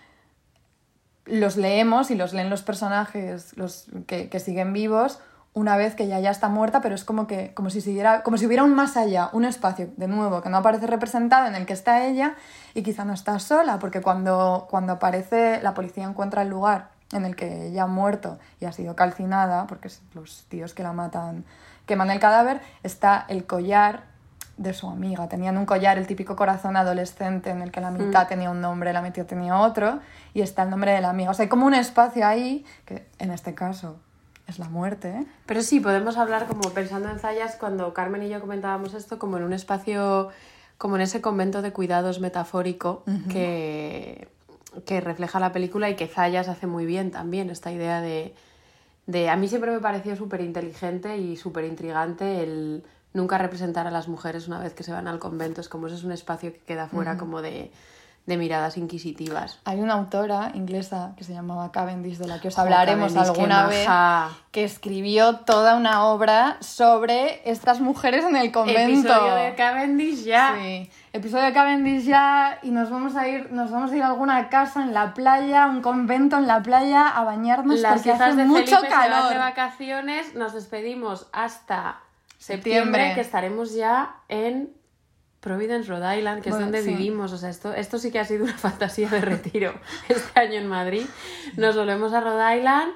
los leemos y los leen los personajes los que, que siguen vivos una vez que ella ya está muerta, pero es como que como si siguiera, como si hubiera un más allá, un espacio de nuevo que no aparece representado en el que está ella y quizá no está sola, porque cuando, cuando aparece la policía encuentra el lugar en el que ella ha muerto y ha sido calcinada, porque los tíos que la matan queman el cadáver, está el collar de su amiga. Tenían un collar, el típico corazón adolescente en el que la mitad tenía un nombre, la mitad tenía otro, y está el nombre de la amiga. O sea, hay como un espacio ahí, que en este caso es la muerte, ¿eh? Pero sí, podemos hablar como pensando en Zayas cuando Carmen y yo comentábamos esto como en un espacio, como en ese convento de cuidados metafórico que, que refleja la película y que Zayas hace muy bien también, esta idea de... de a mí siempre me pareció súper inteligente y súper intrigante el nunca representar a las mujeres una vez que se van al convento, es como ese es un espacio que queda fuera como de, de miradas inquisitivas. Hay una autora inglesa que se llamaba Cavendish, de la que os hablaremos Cavendish, alguna vez, que escribió toda una obra sobre estas mujeres en el convento. Episodio de Cavendish ya. Sí. Episodio de Cavendish ya y nos vamos a ir, nos vamos a ir a alguna casa en la playa, un convento en la playa a bañarnos Las porque hace de mucho Felipe se van de calor. vacaciones. Nos despedimos hasta Septiembre. septiembre, que estaremos ya en Providence, Rhode Island, que Bueno, es donde sí. vivimos. O sea, esto, esto sí que ha sido una <laughs> fantasía de retiro este año en Madrid. Nos volvemos a Rhode Island.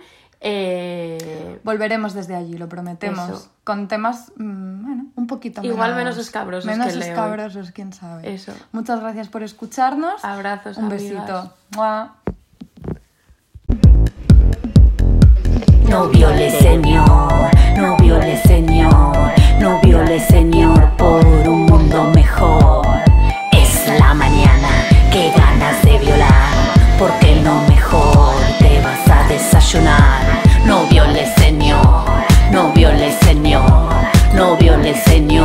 Eh, Volveremos desde allí, lo prometemos. Eso. Con temas, mm, bueno, un poquito Igual menos escabrosos Menos que escabrosos, quién sabe. Eso. Muchas gracias por escucharnos. Abrazos, Un amigas. besito. ¡Mua! No viole señor, no viole señor, no viole señor por un mundo mejor. Es la mañana, qué ganas de violar, porque no mejor te vas a desayunar. enseñó.